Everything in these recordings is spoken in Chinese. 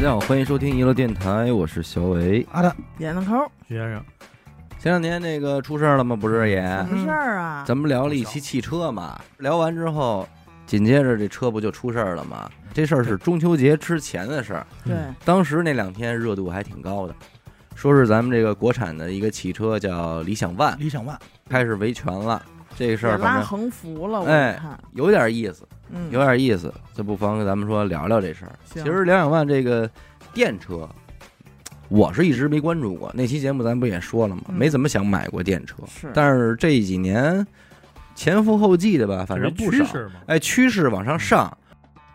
大家好，欢迎收听娱乐电台，我是小伟。好的，点了扣，徐先生，前两天那个出事儿了吗？不是也，什么事儿啊？咱们聊了一期汽车嘛，聊完之后，紧接着这车不就出事儿了吗？这事儿是中秋节之前的事儿，对，当时那两天热度还挺高的，说是咱们这个国产的一个汽车叫理想 ONE 理想 ONE 开始维权了，这个事儿拉横幅了，我哎看，有点意思，嗯，有点意思，就不妨跟咱们说聊聊这事儿。其实两两万这个电车，我是一直没关注过。那期节目咱不也说了吗？嗯没怎么想买过电车，是，但是这几年前赴后继的吧，反正不少。哎，趋势往上上，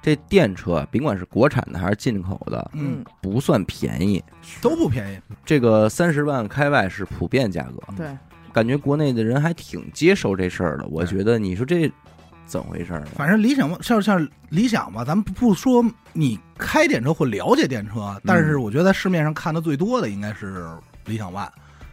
这电车甭管是国产的还是进口的，嗯，不算便宜。都不便宜。这个三十万开外是普遍价格，对，感觉国内的人还挺接受这事儿的。我觉得你说这怎么回事儿呢？反正理想像像理想吧，咱们不说你开电车或了解电车，但是我觉得市面上看的最多的应该是理想 ONE，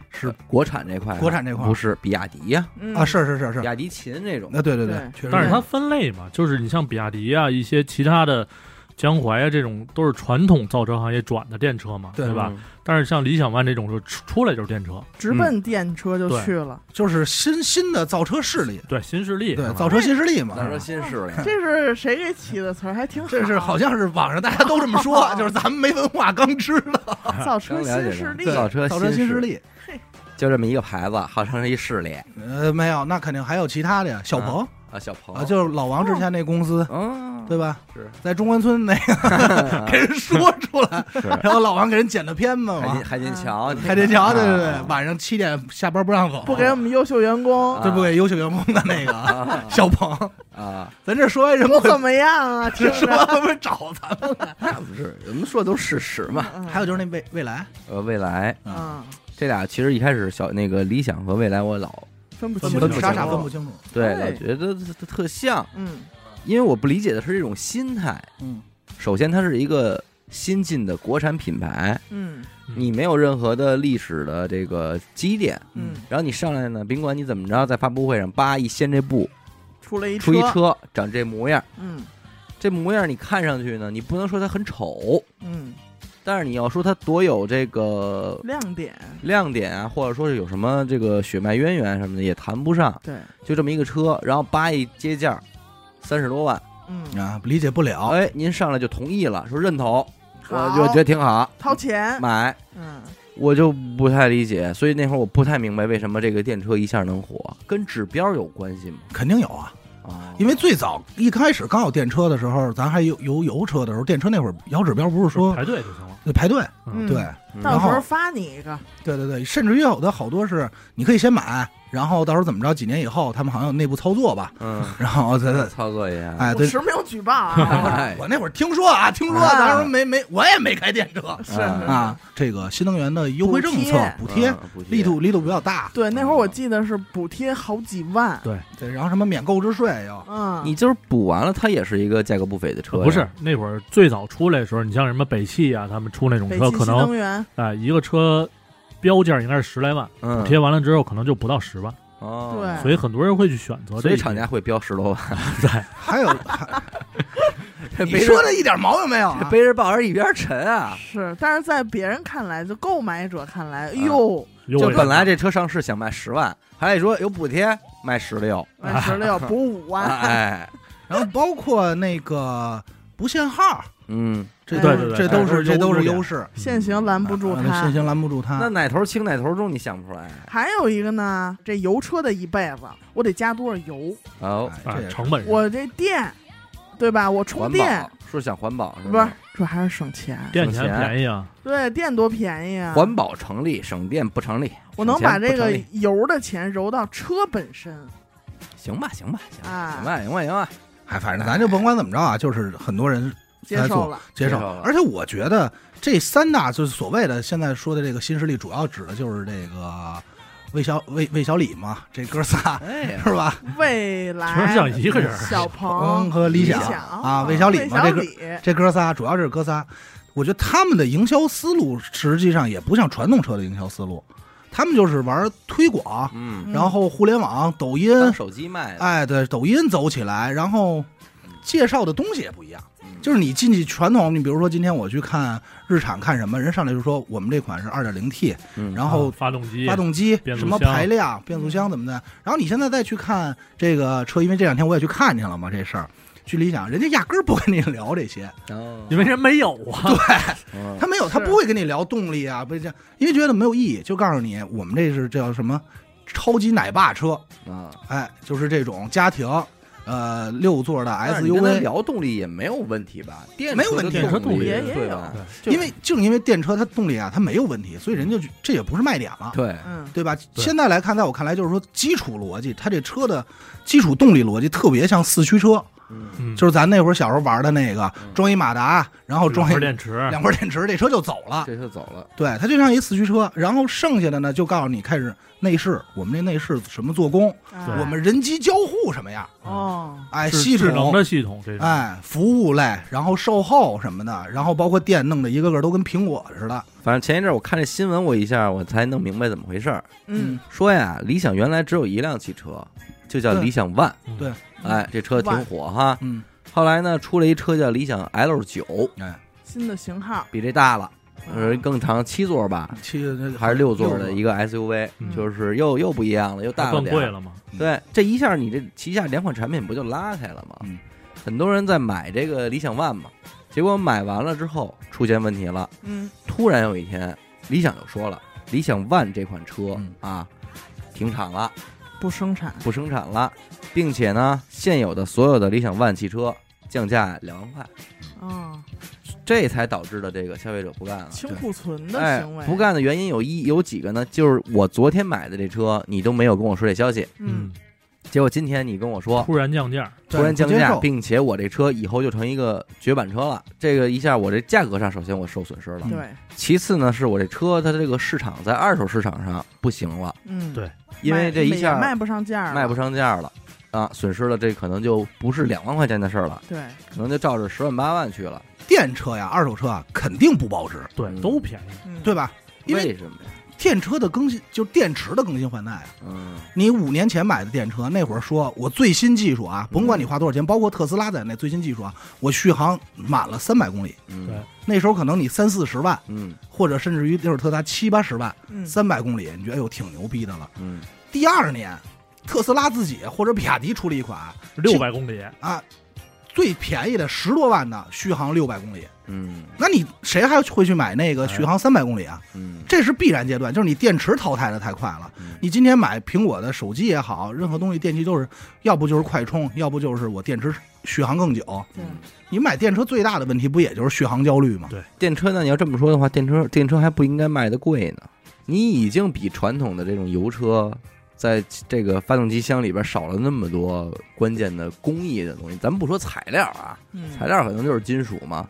是国产这块啊，国产这块不是比亚迪呀、嗯啊，是是是是比，亚迪秦这种。那对对对确实。但是它分类嘛，就是你像比亚迪啊，一些其他的江淮啊，这种都是传统造车行业转的电车嘛，对。吧？嗯？但是像理想 ONE 这种，就出出来就是电车，直奔电车就去了，就是新新的造车势力，对新势力，是吧？对造车新势力嘛。造车新势力，这是谁给起的词儿？还挺好，这是好像是网上大家都这么说，就是咱们没文化刚知道 造车刚了解的新势力，造车造车新势势，力。就这么一个牌子，号称是一势力。呃，没有，那肯定还有其他的呀。小鹏啊，小鹏啊，就是老王之前那公司，嗯，对吧？是在中关村那个 给人说出来，是然后老王给人剪的片子嘛海淀。海淀桥，海淀桥，对对对啊，晚上七点下班不让走，不给我们优秀员工，啊这不给优秀员工的那个啊 小鹏，啊，咱这说完人不怎么样啊，听说他们会找咱们？那不是，我们说的都是事实嘛。嗯还有就是那未未来，呃，未来啊，这俩其实一开始小那个理想和未来，我老分不清楚，分不清，傻傻楚分不清楚。对对老觉得特特像，嗯，因为我不理解的是这种心态。嗯，首先，它是一个新进的国产品牌，嗯。嗯。你没有任何的历史的这个积淀，嗯，然后你上来呢，甭管你怎么着，在发布会上叭一掀这布，出了一出一车长这模样，嗯。这模样你看上去呢，你不能说它很丑，嗯，但是你要说它多有这个亮点，亮点啊，或者说是有什么这个血脉渊源什么的，也谈不上。对，就这么一个车，然后叭一接价，三十多万，嗯，啊，理解不了。哎，您上来就同意了，说认同，我好就觉得挺好，掏钱，买。嗯，我就不太理解，所以那会儿我不太明白为什么这个电车一下能火，跟指标有关系吗？肯定有啊，啊，因为最早一开始刚有电车的时候，咱还有有油车的时候，电车那会儿摇指标不是说排队就行了。排队，嗯。对。嗯到时候后发你一个，对对对，甚至于有的好多是你可以先买，然后到时候怎么着，几年以后他们好像有内部操作吧，嗯，然后再再操作一下，哎对。我实没有举报啊，哎 我那会儿听说啊，听说啊当时没没，我也没开电车。是。啊啊。这个新能源的优惠政策补贴。嗯补贴。力度力度比较大，对，那会儿我记得是补贴好几万，对。对，然后什么免购置税又嗯，你就是补完了，它也是一个价格不菲的车呀，不是那会儿最早出来的时候，你像什么北汽啊，他们出那种车，新可能能源，哎一个车标价应该是十来万，嗯。补贴完了之后可能就不到十万，哦，对。所以很多人会去选择这所以。厂家会标十多万，对，还有，这 你说的一点毛病没有啊？背着抱着一边沉啊！是，但是在别人看来，就购买者看来，哎呦，就本来这车上市想卖十万，还得说有补贴卖十六，卖十六补五万，哎，然后包括那个不限号，嗯，这对对对这都是是这都是优优势，限行拦不住他啊限。行拦不住他。那哪头轻哪头重，你想不出来还有一个呢，这油车的一辈子，我得加多少油？哦。这也是成本上我这电，对吧？我充环电保，说想环保是不是吗？主要还是省钱。电钱省钱便宜啊，对，电多便宜啊！环保成立，省电不成立。我能省钱把这个不成立油的钱揉到车本身行吧，行吧，行吧，啊行吧，行吧，行吧。哎，反正咱就甭管怎么着啊，就是很多人接受了。接受。了。而且我觉得这三大就是所谓的现在说的这个新势力，主要指的就是这个魏小魏魏小李嘛，这哥仨哎，是吧？未来全是像一个人小嗯鹏和理想。想啊魏小李嘛这个魏小李。这哥仨主要是哥。仨，我觉得他们的营销思路实际上也不像传统车的营销思路，他们就是玩推广，嗯，然后互联网、抖音，手机卖，哎，对，抖音走起来，然后介绍的东西也不一样。嗯就是你进去传统，你比如说今天我去看日产看什么，人上来就说我们这款是二点零 T，嗯，然后啊发动机，发动机什么变速箱。排量、变速箱怎么的。然后你现在再去看这个车，因为这两天我也去看去了嘛，这事儿。去理想，人家压根儿不跟你聊这些，哦。因为人没有啊。对。他没有，他不会跟你聊动力啊，不是这样，因为觉得没有意义，就告诉你我们这是叫什么超级奶爸车，啊。哎，就是这种家庭，呃，六座的 SUV，聊动力也没有问题吧？电没有问题电车动力也也有对吧？因为就是因为电车它动力啊，它没有问题，所以人就这也不是卖点了。对，嗯，对吧？对现在来看，在我看来，就是说基础逻辑，它这车的基础动力逻辑特别像四驱车，嗯嗯，就是咱那会儿小时候玩的那个嗯装一马达，然后装一块电池，两块电池，这车就走了。这就走了。对，它就像一四驱车，然后剩下的呢，就告诉你开始内饰，我们这内饰什么做工，哎我们人机交互什么样，哦，哎，智系智能统，的系统，哎，服务类，然后售后什么的，然后包括店弄的一个个都跟苹果似的。反正前一阵儿我看这新闻，我一下我才弄明白怎么回事儿。嗯，说呀，理想原来只有一辆汽车，就叫理想 ONE。嗯。对。哎，这车挺火哈。嗯，后来呢，出了一车叫理想 L 九，哎，新的型号，比这大了，嗯。呃，更长，七座吧，七还是六座的一个，SUV，嗯。就是又又不一样了，又大了点。更贵了嘛。对，这一下你这旗下两款产品不就拉开了吗？嗯。很多人在买这个理想 ONE 嘛，结果买完了之后出现问题了。嗯，突然有一天，理想就说了，理想 ONE 这款车嗯。啊，停产了，不生产，不生产了，并且呢，现有的所有的理想 ONE 汽车降价两万块，哦，这才导致的这个消费者不干了。清库存的哎行为，，不，干的原因有一有几个呢？就是我昨天买的这车，你都没有跟我说这消息，嗯，结果今天你跟我说突然降价，突然降价，并且我这车以后就成一个绝版车了。这个一下我这价格上，首先我受损失了，对，其次呢是我这车它这个市场在二手市场上不行了，嗯，对因为这一下卖卖不上价，卖不，上价了。啊，损失了，这可能就不是两万块钱的事儿了，对，可能就照着十万八万去了。电车呀，二手车啊，肯定不保值，对嗯，都便宜。嗯，对吧？因为为什么呀？电车的更新，就是电池的更新换代啊。嗯。你五年前买的电车，那会儿说我最新技术啊，甭管你花多少钱，包括特斯拉在内，最新技术啊，我续航满了三百公里。嗯。对。那时候可能你三四十万，嗯。或者甚至于那会儿特斯拉七八十万，嗯，三百公里，你觉得哎呦挺牛逼的了。嗯。第二年，特斯拉自己或者比亚迪出了一款六百公里，啊，最便宜的十多万的续航六百公里，嗯那你谁还会去买那个续航三百公里啊？嗯这是必然阶段，就是你电池淘汰的太快了。嗯你今天买苹果的手机也好，任何东西电器都是，要不就是快充，要不就是我电池续航更久。对，你买电车最大的问题不也就是续航焦虑吗？对电车呢？你要这么说的话，电车电车还不应该卖的贵呢。你已经比传统的这种油车，在这个发动机箱里边少了那么多关键的工艺的东西。咱们不说材料啊，嗯，材料可能就是金属嘛，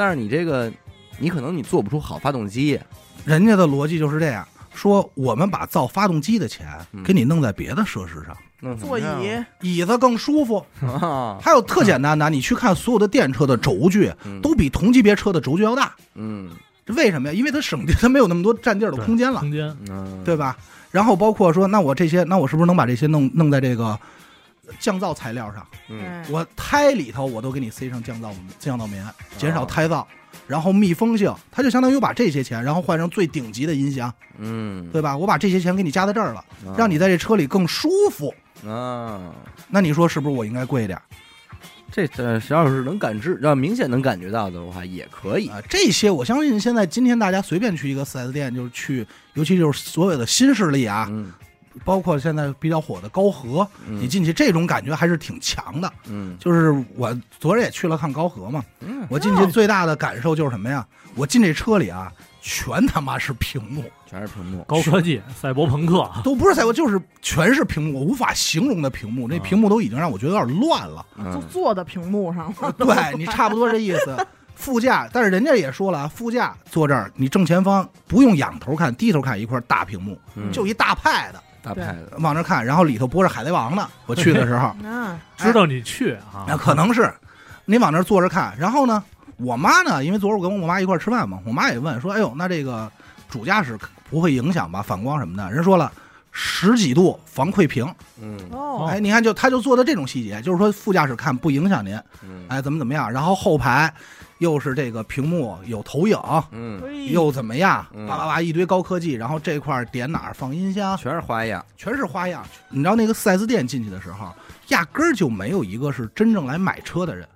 但是你这个，你可能你做不出好发动机。人家的逻辑就是这样，说我们把造发动机的钱嗯给你弄在别的设施上，座椅呀椅子更舒服。啊，还有特简单的，你去看所有的电车的轴距嗯都比同级别车的轴距要大，嗯这为什么呀？因为它省地，它没有那么多占地儿的空间了。空间嗯，对吧？然后包括说，那我这些，那我是不是能把这些弄弄在这个降噪材料上？嗯哎我胎里头我都给你塞上降噪降噪棉，减哦少胎噪，然后密封性，它就相当于把这些钱，然后换成最顶级的音响，嗯，对吧？我把这些钱给你加在这儿了，啊让你在这车里更舒服。啊，那你说是不是我应该贵一点这这要是能感知，要明显能感觉到的话，也可以。啊？这些我相信现在今天大家随便去一个四 S 店，就是去，尤其就是所有的新势力啊，嗯，包括现在比较火的高和，嗯你进去这种感觉还是挺强的。嗯就是我昨儿也去了看高和嘛，嗯，我进去最大的感受就是什么呀？我进这车里啊，全他妈是屏幕，全是屏幕。高科技、赛博朋克，都不是赛博，就是全是屏幕，我无法形容的屏幕。那啊屏幕都已经让我觉得有点乱了。就嗯坐在屏幕上了，对你差不多这意思。副驾，但是人家也说了啊，副驾坐这儿，你正前方不用仰头看，低头看一块大屏幕，嗯就一大 pad 往那看，然后里头播着《海贼王》呢。我去的时候，啊，知道你去啊那，可能是你往那坐着看，然后呢，我妈呢，因为昨儿我跟我妈一块吃饭嘛，我妈也问说，哎呦，那这个主驾驶不会影响吧，反光什么的？人说了，十几度防窥屏，嗯哦，哎，你看就他就做的这种细节，就是说副驾驶看不影响您，嗯哎，怎么怎么样，然后后排又是这个屏幕有投影，嗯，又怎么样，嗯。叭叭叭一堆高科技，然后这块儿点哪儿放音箱，全是花样。全是花样。你知道那个四 S 店进去的时候，压根儿就没有一个是真正来买车的人，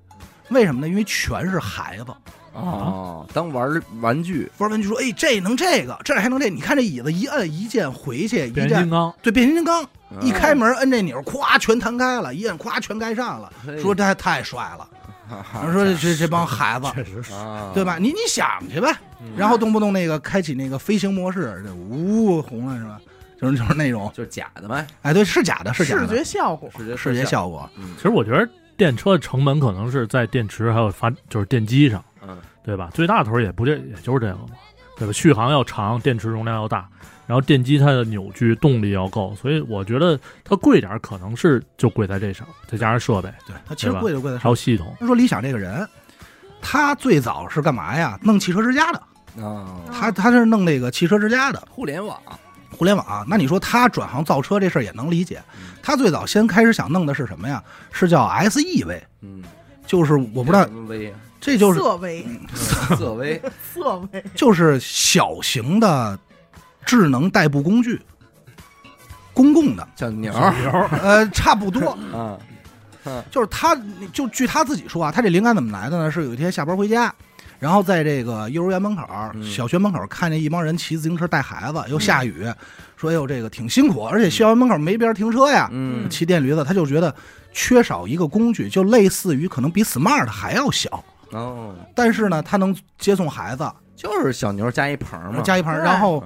为什么呢？因为全是孩子。哦，当玩玩具，玩玩具说，哎，这能这个，这还能这，你看这椅子一摁一键回去，一键变形金刚，对变形金刚，一嗯开门摁这钮，咵全弹开了，一摁咵全盖上了。说这还太帅了，哈说这这这帮孩子，确实是。啊，对吧？你你想去呗，嗯？然后动不动那个开启那个飞行模式，这呜红了是吧？就是就是那种，就是假的呗，哎，对，是假的，是假视，觉效果，视觉视觉，效果。嗯其实我觉得电车的成本可能是在电池还有发就是电机上，嗯对吧？最大头也不就也就是这个嘛，对吧？续航要长，电池容量要大，然后电机它的扭矩动力要够，所以我觉得它贵点儿可能是就贵在这上，再加上设备对，它其实贵就贵在还有系统，说理想这个人，他最早是干嘛呀？弄汽车之家的，啊，他他是弄那个汽车之家的。互联网，互联网。那你说他转行造车这事儿也能理解。嗯。他最早先开始想弄的是什么呀？是叫 SEV，，嗯，就是我不知道这就是色威，色威，色威，就是小型的智能代步工具，公共的，小牛儿。呃，差不多。啊，就是他，就据他自己说啊，他这灵感怎么来的呢？是有一天下班回家，然后在这个幼儿园门口、嗯。小学门口看见一帮人骑自行车带孩子，又下雨，说哎呦这个挺辛苦，而且校园门口没边停车呀，嗯。骑电驴子，他就觉得缺少一个工具，就类似于可能比 smart 还要小，哦，但是呢，他能接送孩子，就是小牛加一棚嘛，加一棚，然后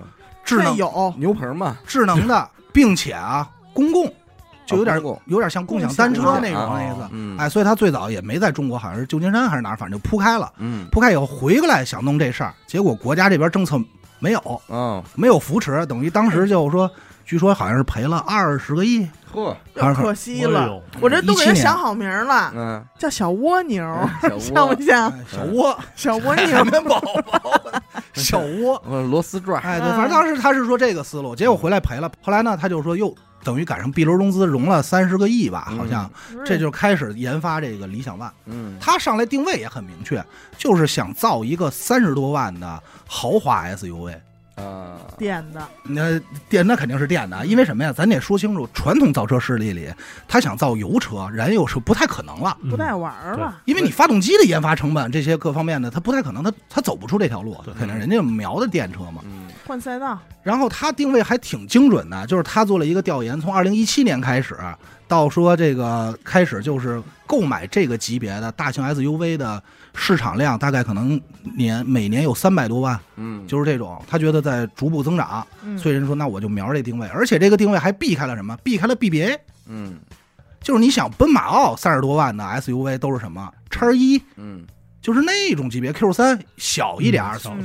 智能现有牛棚嘛，智能的，并且啊公共，就有点、有点像共享单车那种啊那意思。嗯，哎，所以他最早也没在中国，好像是旧金山还是哪儿，反正就铺开了。嗯，铺开以后回过来想弄这事儿，结果国家这边政策没有，嗯，没有扶持，等于当时就说，据说好像是赔了二十个亿，�呵，又可惜了，我这都给17年。人想好名儿了，嗯，叫小蜗牛，像 不，像哎小蜗，小蜗牛？海绵宝宝，小蜗。呃螺丝转，哎，对，反正当时他是说这个思路，结果回来赔了。后来呢，他就说又等于赶上 B 轮融资，融了三十个亿吧，好像，这就开始研发这个理想 ONE。嗯，他上来定位也很明确，就是想造一个三十多万的豪华 SUV。啊，电的，那电那肯定是电的，因为什么呀？咱得说清楚，传统造车势力里，他想造油车、燃油车不太可能了，嗯不带玩儿了，因为你发动机的研发成本这些各方面的，他不太可能，他他走不出这条路对，肯定人家瞄的电车嘛。嗯。换赛道，然后他定位还挺精准的，就是他做了一个调研，从二零一七年开始到说这个开始就是购买这个级别的大型 SUV 的市场量，大概可能年每年有三百多万，嗯，就是这种，他觉得在逐步增长，嗯，所以人说那我就瞄着这定位，而且这个定位还避开了什么？避开了 BBA，嗯。就是你想奔马奥三十多万的 SUV 都是什么？叉一，嗯。就是那种级别 Q 三小一点紧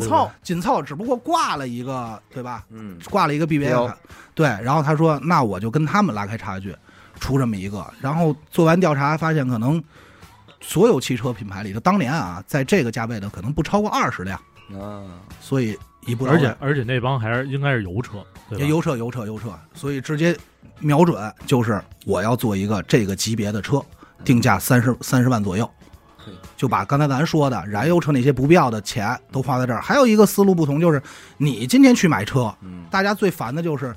凑，紧凑，只不过挂了一个，对吧？嗯。挂了一个 BBA，对，然后他说那我就跟他们拉开差距，出这么一个，然后做完调查发现可能所有汽车品牌里头，当年啊，在这个价位的可能不超过二十辆，嗯，所以一步到位。而且而且那帮还是应该是油车，对吧？油车油车油车，所以直接瞄准就是我要做一个这个级别的车，定价三十三十万左右。嘿，就把刚才咱说的燃油车那些不必要的钱都花在这儿。还有一个思路不同，就是你今天去买车，嗯。大家最烦的就是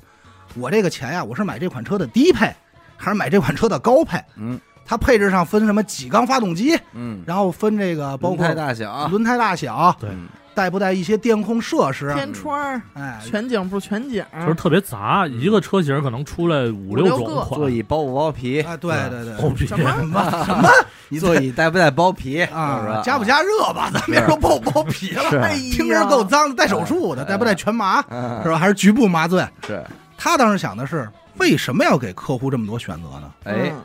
我这个钱呀，我是买这款车的低配，还是买这款车的高配？嗯它配置上分什么几缸发动机，嗯，然后分这个包轮括胎大小，轮胎大小，对。嗯带不带一些电控设施，天窗儿，哎，全景不全景，就是特别杂，一个车型可能出来五五六种款，座椅包不包皮？啊，对对对，包皮。什么？什么？什么？你座椅带不带包皮？啊，加不加热吧？咱别说包不包皮了，是。哎呀听着够脏的，带手术的，带不带全麻啊是吧？还是局部麻醉？是，他当时想的是，为什么要给客户这么多选择呢？哎，嗯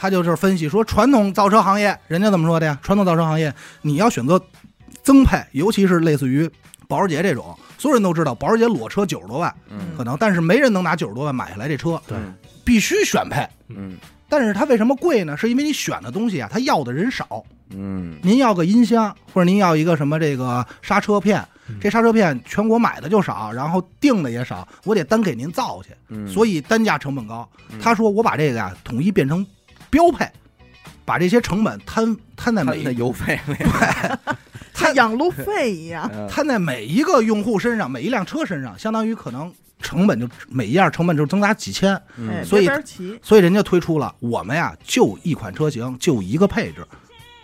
他就是分析说，传统造车行业人家怎么说的呀？传统造车行业你要选择增配，尤其是类似于保时捷这种，所有人都知道保时捷裸车九十多万嗯可能，但是没人能拿九十多万买下来这车，对嗯必须选配。嗯但是它为什么贵呢？是因为你选的东西啊，它要的人少。嗯您要个音箱，或者您要一个什么这个刹车片，嗯这刹车片全国买的就少，然后定的也少，我得单给您造去，嗯，所以单价成本高。嗯他说我把这个呀统一变成标配，把这些成本摊摊在每一个油费对，摊养路费一样。摊在每一个用户身上，每一辆车身上，相当于可能成本就每一样成本就增加几千，哎，嗯所以所以人家推出了我们呀就一款车型就一个配置，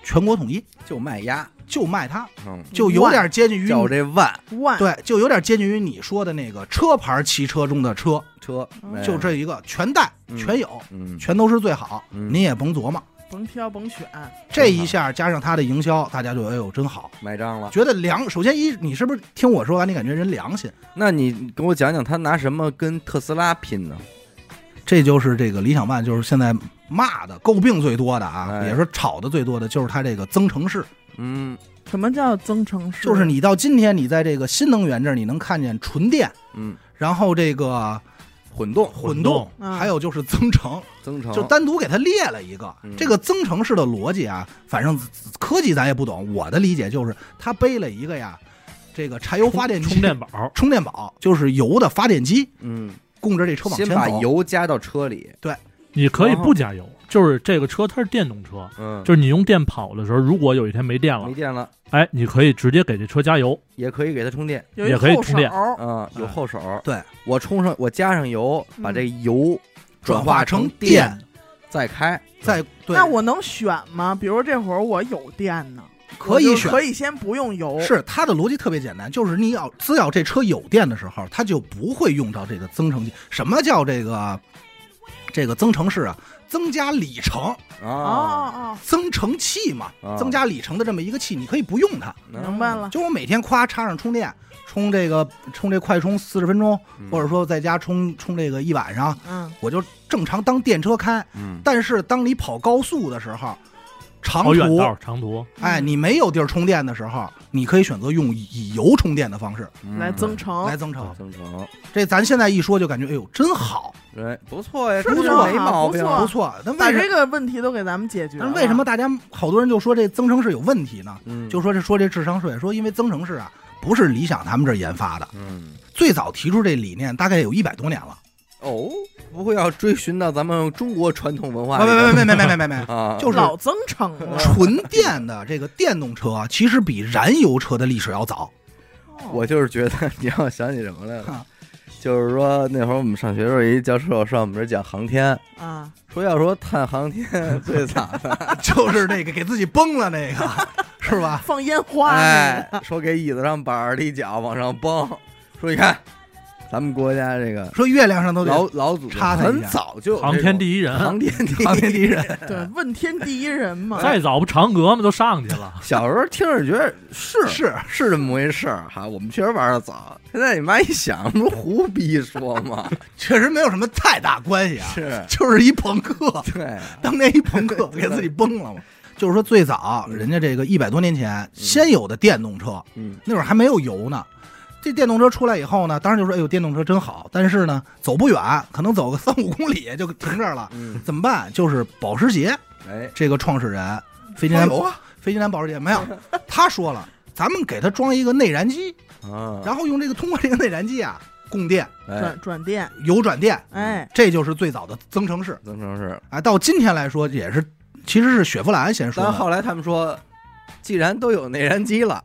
全国统一。就卖鸭，就卖它，嗯，就有点接近于叫这万万对，就有点接近于你说的那个车牌汽车中的车，车，哎就，这一个全带嗯全有，嗯，全都是最好，嗯您也甭琢磨。甭挑甭选，这一下加上它的营销，大家就哎呦真好，买账了。觉得良。首先一，你是不是听我说完，你感觉人良心？那你给我讲讲他拿什么跟特斯拉拼呢？这就是这个理想 ONE，就是现在骂的、诟病最多的啊，哎也是吵的最多的，就是它这个增程式。嗯。什么叫增程式？就是你到今天，你在这个新能源这儿，你能看见纯电，嗯，然后这个混动混动，嗯。还有就是增程，增程。就单独给它列了一个。嗯。这个增程式的逻辑啊，反正科技咱也不懂，我的理解就是它背了一个呀，这个柴油发电机充电宝，充电宝，就是油的发电机，嗯，供着这车往前先把走。油加到车里，对。你可以不加油，就是这个车它是电动车，嗯，就是你用电跑的时候，如果有一天没电了没，电了，哎，你可以直接给这车加油，也可以给它充电，也可以后充电。手嗯，有哎。后手，对。我充上，我加上油，把嗯这油转化化成电电，再开，再对，那我能选吗？比如这会儿我有电呢，可以选。可以先不用油，是它的逻辑特别简单，就是你要只要这车有电的时候，它就不会用到这个增程器。什么叫这个这个增程式啊？增加里程，哦啊，哦增程器嘛，啊。增加里程的这么一个器，你可以不用它。哦，明白了。就我每天夸插上充电，充这个充这快充四十分钟，嗯。或者说在家充充这个一晚上，嗯，我就正常当电车开。嗯，但是当你跑高速的时候，长途远道、长途，哎，你没有地儿充电的时候，你可以选择用以油充电的方式。嗯。来增程来，增程。增程，这咱现在一说就感觉，哎呦，真好，对，不错呀，是这就不错没毛病，不错。不错。那把为什这个问题都给咱们解决了。但为什么大家好多人就说这增程式有问题呢？嗯，就说这说这智商税，说因为增程式啊不是理想他们这儿研发的，嗯，最早提出这理念大概有一百多年了。哦，不会要追寻到咱们中国传统文化没没没没没没没没没，啊，就是老增程了？纯电的这个电动车啊，其实比燃油车的历史要早。我就是觉得你让我想起什么来了？啊，就是说那会儿我们上学的时候，一教授上我们这儿讲航天，啊，说要说探航天最惨的，就是那个给自己崩了那个，是吧？放烟花哎，，说给椅子上板儿一脚往上崩，说你看咱们国家这个说月亮上都得老老祖宗很插他一下早就有航天第一人，航天第一航天第一人，对，问天第一人嘛。再早不嫦娥嘛都上去了，小时候听着觉得是是是这么回事儿哈，我们确实玩的早。现在你妈一想，不是胡逼说吗？确实没有什么太大关系啊，是，就是一朋克，对，当年一朋克给自己崩了嘛。就是说，最早人家这个一百多年前先有的电动车，嗯那会儿还没有油呢。这电动车出来以后呢，当时就说，哎呦，电动车真好。但是呢，走不远，可能走个三五公里就停这儿了。嗯，怎么办？就是保时捷哎，这个创始人飞机南有啊飞机南保时捷没有，他说了，咱们给他装一个内燃机，啊，然后用这个通过这个内燃机啊供电，哎转，转电，油转电，哎，这就是最早的增程式。增程式。啊，到今天来说也是，其实是雪佛兰先说的。但后来他们说，既然都有内燃机了，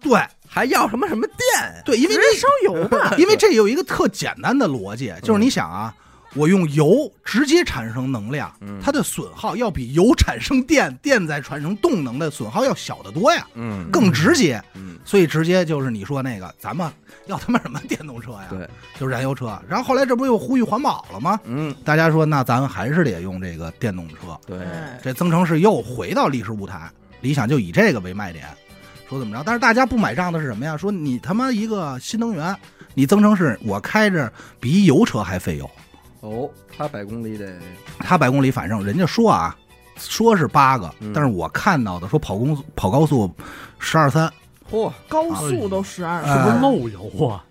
对还要什么什么电？对，因为烧油吧。因为这有一个特简单的逻辑，就是你想啊，我用油直接产生能量，嗯它的损耗要比油产生电，电再产生动能的损耗要小得多呀，嗯更直接。嗯，所以直接就是你说那个，咱们要他妈什么电动车呀？对，就是燃油车。然后后来这不又呼吁环保了吗？嗯大家说，那咱们还是得用这个电动车。对，哎，这增程式又回到历史舞台，理想就以这个为卖点，说怎么着？但是大家不买账的是什么呀？说你他妈一个新能源，你增程式我开着比油车还费油，哦，他百公里得他百公里反正人家说啊，说是八个嗯，但是我看到的说跑公跑高速十二三嚯，高速都十二，哎是不是漏油啊？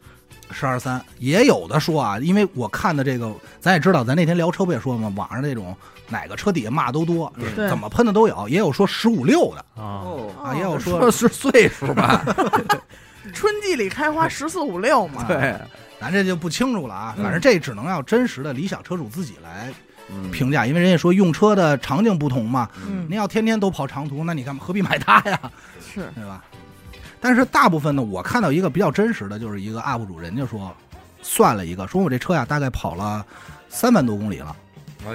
十二三，也有的说啊，因为我看的这个，咱也知道，咱那天聊车不也说了吗？网上那种哪个车底下骂都多，对怎么喷的都有，也有说十五六的啊，哦，啊，也有说说是岁数吧？春季里开花十四五六嘛。对，咱这就不清楚了啊。嗯反正这只能要真实的理想车主自己来嗯评价，因为人家说用车的场景不同嘛。嗯您要天天都跑长途，那你干嘛何必买它呀？是对吧？但是大部分呢，我看到一个比较真实的，就是一个 UP 主，人家说算了一个，说我这车呀大概跑了三万多公里了，哎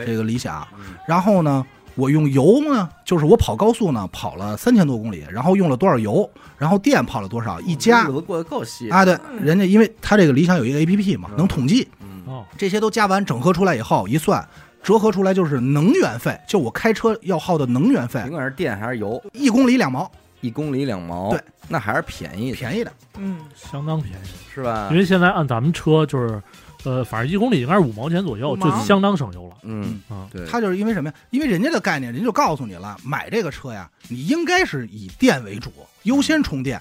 这个理想。嗯。然后呢，我用油呢，就是我跑高速呢跑了三千多公里，然后用了多少油，然后电跑了多少，一加日子过得够细啊，对，嗯人家因为他这个理想有一个 APP 嘛，嗯。能统计嗯。哦，这些都加完整合出来以后一算。折合出来就是能源费，就我开车要耗的能源费。甭，管是电还是油，一公里两毛，一公里两毛，对，那还是便宜的，便宜的。嗯，相当便宜。是吧？因？为现在按咱们车就是，呃，反正一公里应该是五毛钱左右，就相当省油了。嗯，啊，对，他就是因为什么呀？因为人家的概念，人家就告诉你了，买这个车呀，你应该是以电为主，优先充电，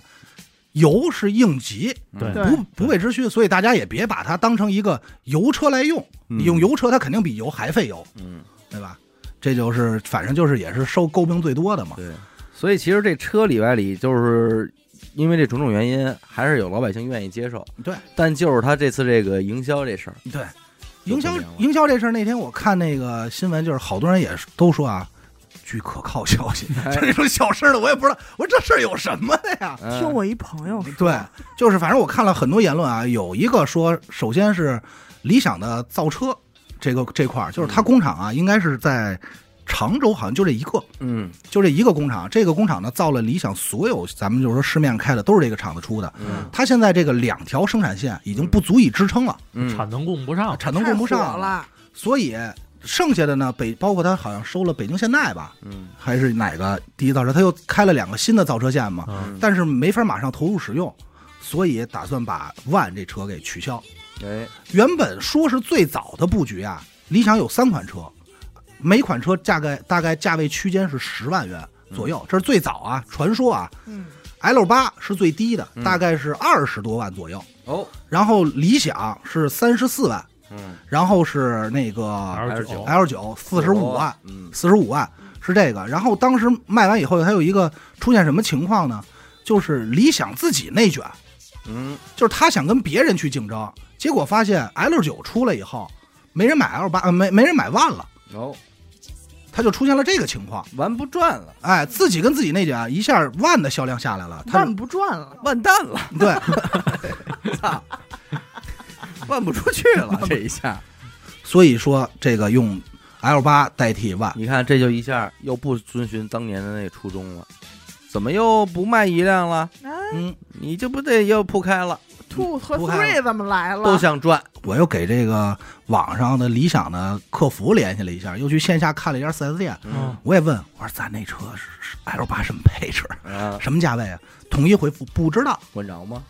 油是应急，对对不不备之需。所以大家也别把它当成一个油车来用，嗯你用油车，它肯定比油还费油，嗯，对吧？这就是反正就是也是受诟病最多的嘛。对，所以其实这车里外里就是因为这种种原因，还是有老百姓愿意接受，对但就是他这次这个营销这事儿，对，营销营销这事儿，那天我看那个新闻，就是好多人也都说啊。据可靠消息，哎就这种小事儿的，我也不知道，我说这事儿有什么的呀？嗯听我一朋友说，对，就是反正我看了很多言论啊，有一个说，首先是理想的造车这个这块儿，就是他工厂啊，应该是在常州，好像就这一个，嗯。就这一个工厂。这个工厂呢，造了理想所有咱们就是说市面上开的都是这个厂子出的。嗯。它现在这个两条生产线已经不足以支撑了，嗯，产能供不上，产能供不上，了，所以剩下的呢，北包括他好像收了北京现代吧，嗯。还是哪个第一造车，他又开了两个新的造车线嘛，嗯，但是没法马上投入使用，所以打算把万这车给取消。哎，原本说是最早的布局啊，理想有三款车，每款车价格大概价位区间是十万元左右，这是最早啊，传说啊。嗯，L 八是最低的，嗯大概是二十多万左右，哦，然后理想是三十四万，嗯。然后是那个 L 九。L 九四十五万，嗯。四十五万是这个。然后当时卖完以后，还有一个出现什么情况呢？就是理想自己内卷，嗯，就是他想跟别人去竞争，结果发现 L 九出来以后，没人买 L 八，呃，没没人买万了，哦，他就出现了这个情况。玩不转了，哎，自己跟自己内卷，一下万的销量下来了。他万不转了，万蛋了，对，操，万不出去了，这一下，所以说这个用 L 八代替万，你看这就一下又不遵循当年的那初衷了，怎么又不卖一辆了？哎嗯，你这不得又铺开了，，two 和 three 怎么来了？都想赚，我又给这个网上的理想的客服联系了一下，又去线下看了一下 4S 店，嗯，我也问我说咱那车是是 L 八什么配置，啊，什么价位啊？统一回复不知道。管着吗？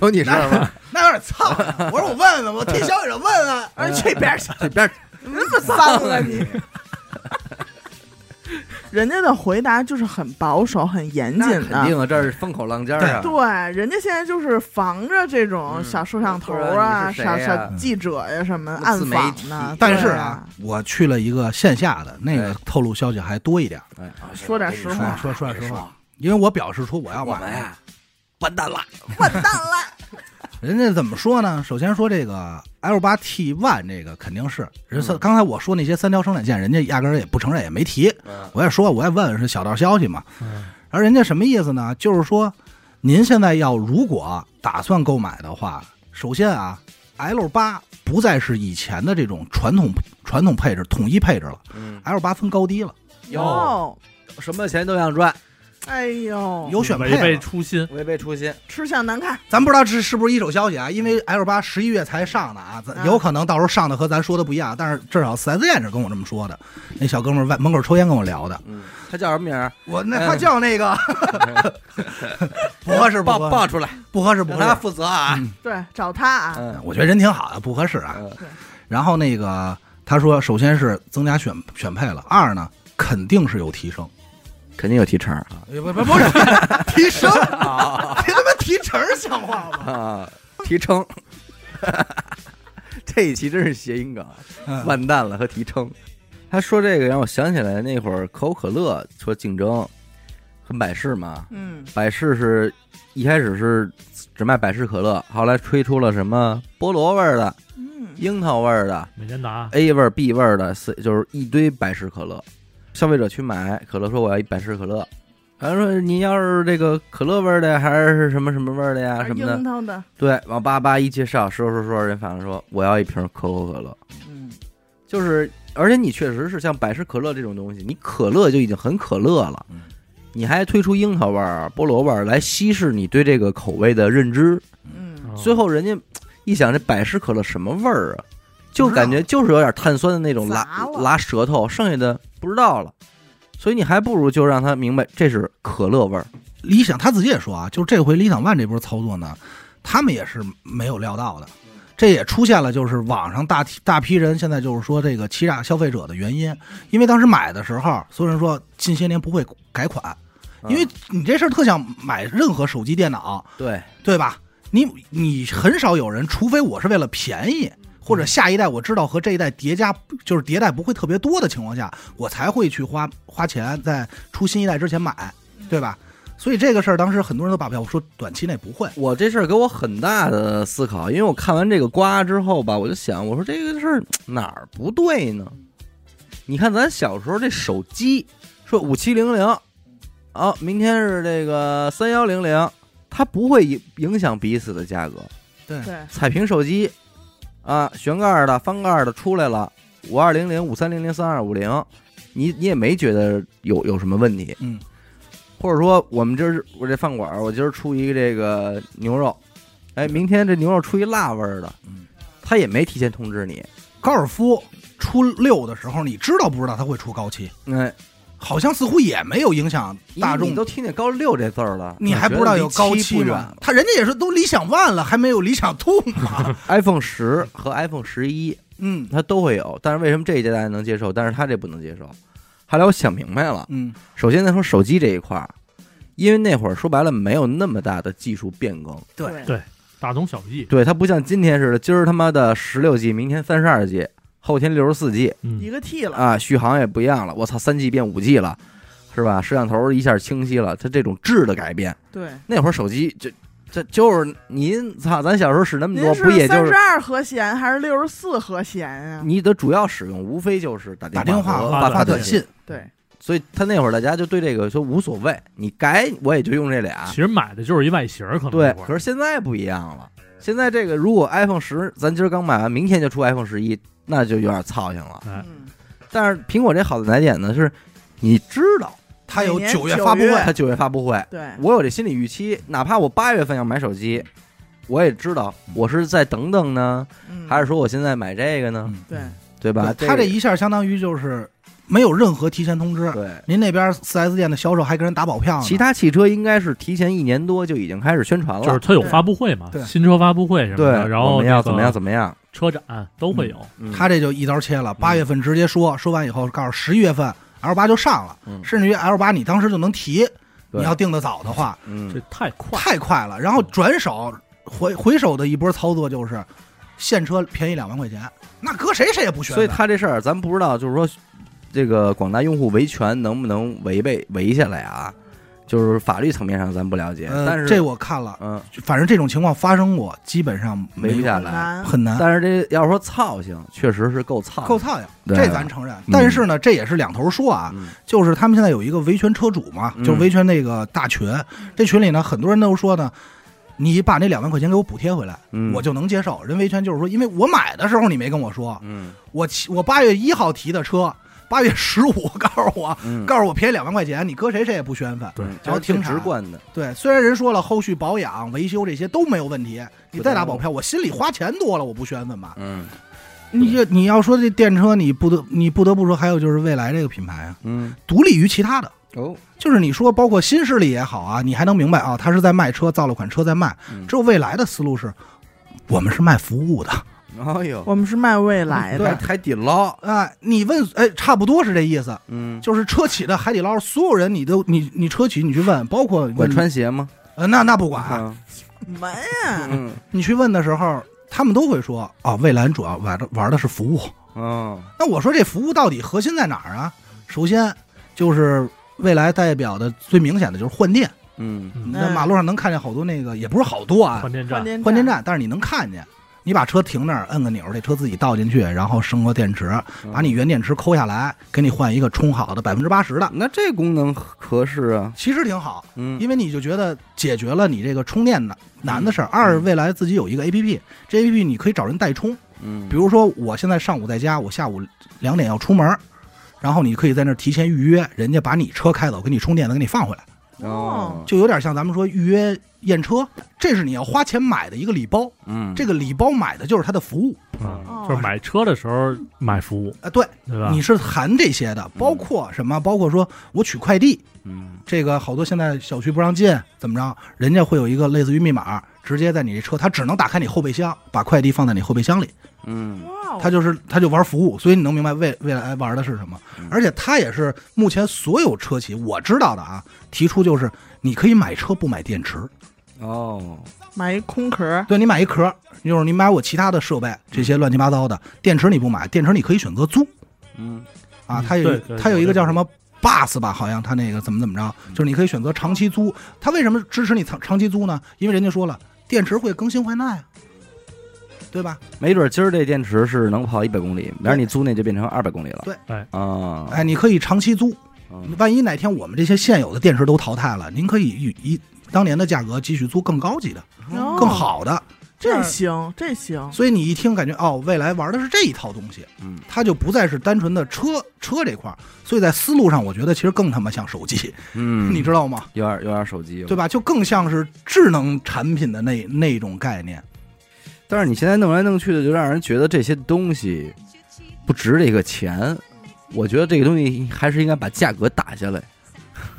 有你事儿吗？那有点操！我说我问问，我替消费者问问。哎，去边儿去，这边儿你那么脏啊你！人家的回答就是很保守、很严谨的。肯定啊，这是风口浪尖儿啊，对，人家现在就是防着这种小摄像头嗯啊、小小记者呀什么暗自媒体访呢。但是啊，，我去了一个线下的，那个哎透露消息还多一点。哎，说点实话说说点实话，因为我表示出我要买我们。呀，完蛋了，完蛋了。人家怎么说呢？首先说这个 L 八 T One 这个肯定是人三，刚才我说那些三条生产线，人家压根儿也不承认，也没提。嗯我也说，我也问问是小道消息嘛。嗯而人家什么意思呢？就是说，您现在要如果打算购买的话，首先啊，L 八不再是以前的这种传统传统配置、统一配置了嗯，，L 八分高低了，哟，哦，什么钱都想赚，哎呦，有选配违背。初心，违背初心，吃相难看。咱不知道这是不是一手消息啊？因为 L 八十一月才上的啊，咱啊有可能到时候上的和咱说的不一样。但是至少四 S 店是跟我这么说的，那小哥们儿外门口抽烟跟我聊的。嗯，他叫什么名儿？我那他叫那个 不合适，不报合适报出来，不合适，不合适。让他负责啊。对，找他啊。嗯我觉得人挺好的，不合适啊。嗯然后那个他说，首先是增加选选配了，二呢肯定是有提升，肯定有提成啊。不不不是。提升，别他妈提成像话吗？啊，提成。这一期真是谐音梗，嗯。完蛋了和提成。他说这个让我想起来那会儿可口可乐说竞争，很百事嘛，嗯，百事是一开始是只卖百事可乐，后来推出了什么菠萝味儿的、嗯，樱桃味儿的、美年达 A 味儿、B 味儿的，C 就是一堆百事可乐。消费者去买可乐，说我要一百事可乐。反正说你要是这个可乐味儿的，还是什么什么味儿的呀，什么的。樱，桃的，对，往叭叭一介绍，说说说，人反正说我要一瓶可口可乐，嗯，就是，而且你确实是像百事可乐这种东西，你可乐就已经很可乐了。嗯，你还推出樱桃味儿、菠萝味儿来稀释你对这个口味的认知，嗯，哦。最后人家一想这百事可乐什么味儿啊，就感觉就是有点碳酸的那种拉拉舌头，剩下的不知道了，所以你还不如就让他明白这是可乐味儿。理想他自己也说啊，就是这回理想 ONE 这波操作呢，他们也是没有料到的。这也出现了，就是网上大批大批人现在就是说这个欺诈消费者的原因，因为当时买的时候，所有人说近些年不会改款，嗯因为你这事儿特想买任何手机电脑，对，对吧？你你很少有人，除非我是为了便宜，或者下一代我知道和这一代叠加就是迭代不会特别多的情况下，我才会去花花钱在出新一代之前买，对吧？所以这个事儿当时很多人都把票，我说短期内不会，我这事儿给我很大的思考，因为我看完这个瓜之后吧，我就想，我说这个事儿哪儿不对呢？你看咱小时候这手机，说五七零零，啊，明天是这个三幺零零，它不会影影响彼此的价格。对对，彩屏手机，啊，旋盖儿的、翻盖儿的出来了，五二零零、五三零零、三二五零，你你也没觉得有有什么问题？嗯，或者说我们今儿我这饭馆儿，我今儿出一个这个牛肉，哎，明天这牛肉出一辣味儿的，嗯，他也没提前通知你，高尔夫出六的时候，你知道不知道他会出高七？哎，好像似乎也没有影响大众你，都听见高六这字儿了，你还不知道有高七七吗？他人家也是都理想 ONE 了，还没有理想 Two 嘛？iPhone 十和 iPhone 十一，嗯它都会有，但是为什么这一届大家能接受，但是他这不能接受？后来我想明白了，嗯首先咱说手机这一块儿，因为那会儿说白了没有那么大的技术变更，对对大同小异。对它不像今天似的，今儿他妈的十六 G，明天三十二 G，后天六十四 G 嗯。一，个 T 了，啊，续航也不一样了，我操，三 G 变五 G 了，是吧？摄像头一下清晰了，它这种质的改变，对，那会儿手机就这就是您操，咱小时候使那么多，不也就是三十二和弦还是六十四和弦啊？你的主要使用无非就是打打电话发发短信，对，所以他那会儿大家就对这个说无所谓，你改我也就用这俩。其。实买的就是一外形，可能对可是现在不一样了，现在这个如果 iPhone 十咱今儿刚买完，明天就出 iPhone 十一，那就有点操心了。哎，嗯，但是苹果这好的哪点呢？是你知道它有每年九月发布会，它九月发布会，对，我有这心理预期，哪怕我八月份要买手机，我也知道我是再等等呢，嗯。还是说我现在买这个呢？嗯。对，对吧？对他这个一下相当于就是没有任何提前通知，对。您那边四 S 店的销售还跟人打保票呢，其他汽车应该是提前一年多就已经开始宣传了，就是它有发布会嘛对，新车发布会什么对，的，然后那个我们要怎么样怎么样，车展都会有。嗯他这就一刀切了，八月份直接说，说完以后告诉十一月份 L 八就上了，嗯甚至于 L 八你当时就能提，对你要定的早的话，嗯这太快，太快了。然后转手回回手的一波操作就是现车便宜两万块钱，那搁谁谁也不选。所以他这事儿咱不知道，就是说这个广大用户维权能不能违背围下来啊？就是法律层面上咱不了解，但是呃，这我看了，嗯。反正这种情况发生过，基本上没不下来，很难，但是这要说操性，确实是够操，够操性，对。这咱承认。嗯。但是呢，这也是两头说啊，嗯。就是他们现在有一个维权车主嘛，嗯。就是维权那个大群，这群里呢，很多人都说呢，你把那两万块钱给我补贴回来，嗯，我就能接受。人维权就是说，因为我买的时候你没跟我说，嗯。我骑我八月一号提的车，八月十五告诉我，嗯，告诉我便宜两万块钱，你搁谁谁也不宣愤。对嗯这是然后停产直观的，对，虽然人说了后续保养、维修这些都没有问题，你再打保票，我心里花钱多了，我不宣愤吧？嗯你这你要说这电车，你不得你不得不说，还有就是未来这个品牌啊，嗯独立于其他的。哦，就是你说，包括新势力也好啊，你还能明白啊，他是在卖车，造了款车在卖。嗯只有未来的思路是，我们是卖服务的，哎呦，我们是卖未来对的，海底捞，哎，你问，哎，差不多是这意思，嗯，就是车企的海底捞，所有人你都你你车企你去问，包括管穿鞋吗？呃，那那不管，啊，门啊，嗯。你去问的时候，他们都会说啊，蔚来主要玩的玩的是服务。哦，那我说这服务到底核心在哪儿啊？首先就是未来代表的最明显的就是换电，嗯。嗯。你在马路上能看见好多那个，也不是好多啊换，电站，换电站，但是你能看见。你把车停那儿，摁个钮，这车自己倒进去，然后升个电池，把你原电池抠下来，给你换一个充好的百分之八十的，那这功能合适啊，其实挺好。嗯因为你就觉得解决了你这个充电的难的事儿。二，未来自己有一个 A P P，这 A P P 你可以找人代充。嗯，比如说我现在上午在家，我下午两点要出门，然后你可以在那儿提前预约，人家把你车开走，给你充电的，给你放回来，哦，就有点像咱们说预约验车，这是你要花钱买的一个礼包。嗯，这个礼包买的就是它的服务就是买车的时候买服务，啊，对，对吧？你是含这些的，包括什么？包括说我取快递，嗯这个好多现在小区不让进，怎么着？人家会有一个类似于密码，直接在你这车，他只能打开你后备箱，把快递放在你后备箱里，嗯。他就是他就玩服务，所以你能明白未未来玩的是什么。嗯。而且他也是目前所有车企我知道的啊，提出就是你可以买车不买电池，哦，买一空壳，对你买一壳，就是你买我其他的设备这些乱七八糟的。电池你不买，电池你可以选择租。嗯。啊嗯，它有一对对它有一个叫什么 bus 吧，好像它那个怎么怎么着，就是你可以选择长期租。它为什么支持你长长期租呢？因为人家说了，电池会更新换代啊，对吧？没准今儿这电池是能跑一百公里，明儿你租那就变成二百公里了。对哎啊，哎，你可以长期租，嗯万一哪天我们这些现有的电池都淘汰了，您可以以以当年的价格继续租更高级的、哦更好的。这行这行，所以你一听感觉哦，未来玩的是这一套东西，嗯它就不再是单纯的车车这块儿。所以在思路上，我觉得其实更他妈像手机，嗯，你知道吗？有点有点手机，对？吧？就更像是智能产品的那那种概念。但是你现在弄来弄去的，就让人觉得这些东西不值这个钱。我觉得这个东西还是应该把价格打下来。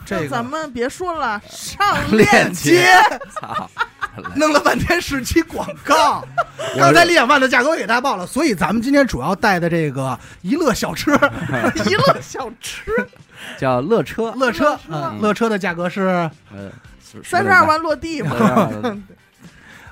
这个咱们别说了，上 链链接 操！弄了半天是期广告，刚才李小曼的价格我给大家报了，所以咱们今天主要带的这个一乐小吃、一乐小吃，叫乐车，乐车乐车嗯乐车的价格是呃，三十二万落地嘛，万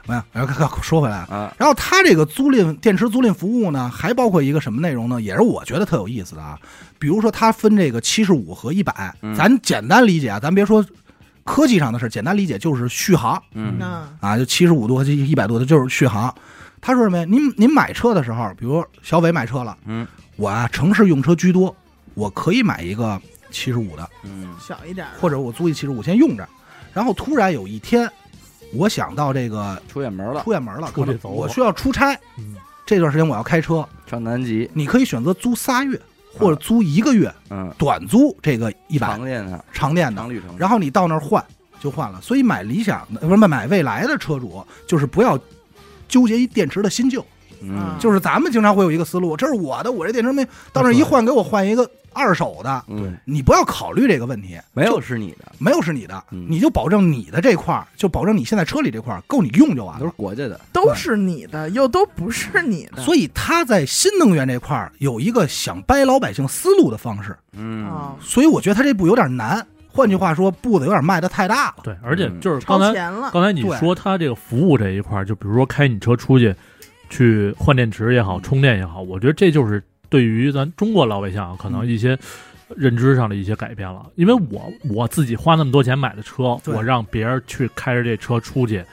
没有，然后说回来。啊，然后它这个租赁电池租赁服务呢，还包括一个什么内容呢？也是我觉得特有意思的啊。比如说，它分这个七十五和一百、嗯咱简单理解啊，咱别说科技上的事儿，简单理解就是续航。嗯。嗯。啊，就七十五度和一百度的，就是续航。他说什么呀？您您买车的时候，比如小伟买车了，嗯。我啊城市用车居多，我可以买一个七十五的，嗯。小一点，或者我租一七十五先用着。然后突然有一天，我想到这个出远门了，出远门了，我需要出差，嗯。这段时间我要开车，上南极，你可以选择租仨月或者租一个月，嗯，短租这个一百长电的长电的，长旅程，然后你到那儿换就换了。所以买理想的不是买未来的车主，就是不要纠结于电池的新旧。嗯就是咱们经常会有一个思路，这是我的，我这电池没到那儿一换，给我换一个二手的，嗯，你不要考虑这个问题，没有是你的，没有是你的，嗯。你就保证你的这块儿，就保证你现在车里这块儿够你用就完都是。国家的，都是你的，又都不是你的，所以他在新能源这块儿有一个想掰老百姓思路的方式，嗯。啊，所以我觉得他这步有点难。换句话说，步子有点迈的太大了。对，而且就是刚才前了，刚才你对说他这个服务这一块儿，就比如说开你车出去去换电池也好，充电也好，我觉得这就是对于咱中国老百姓啊可能一些认知上的一些改变了。因为我我自己花那么多钱买的车，我让别人去开着这车出去，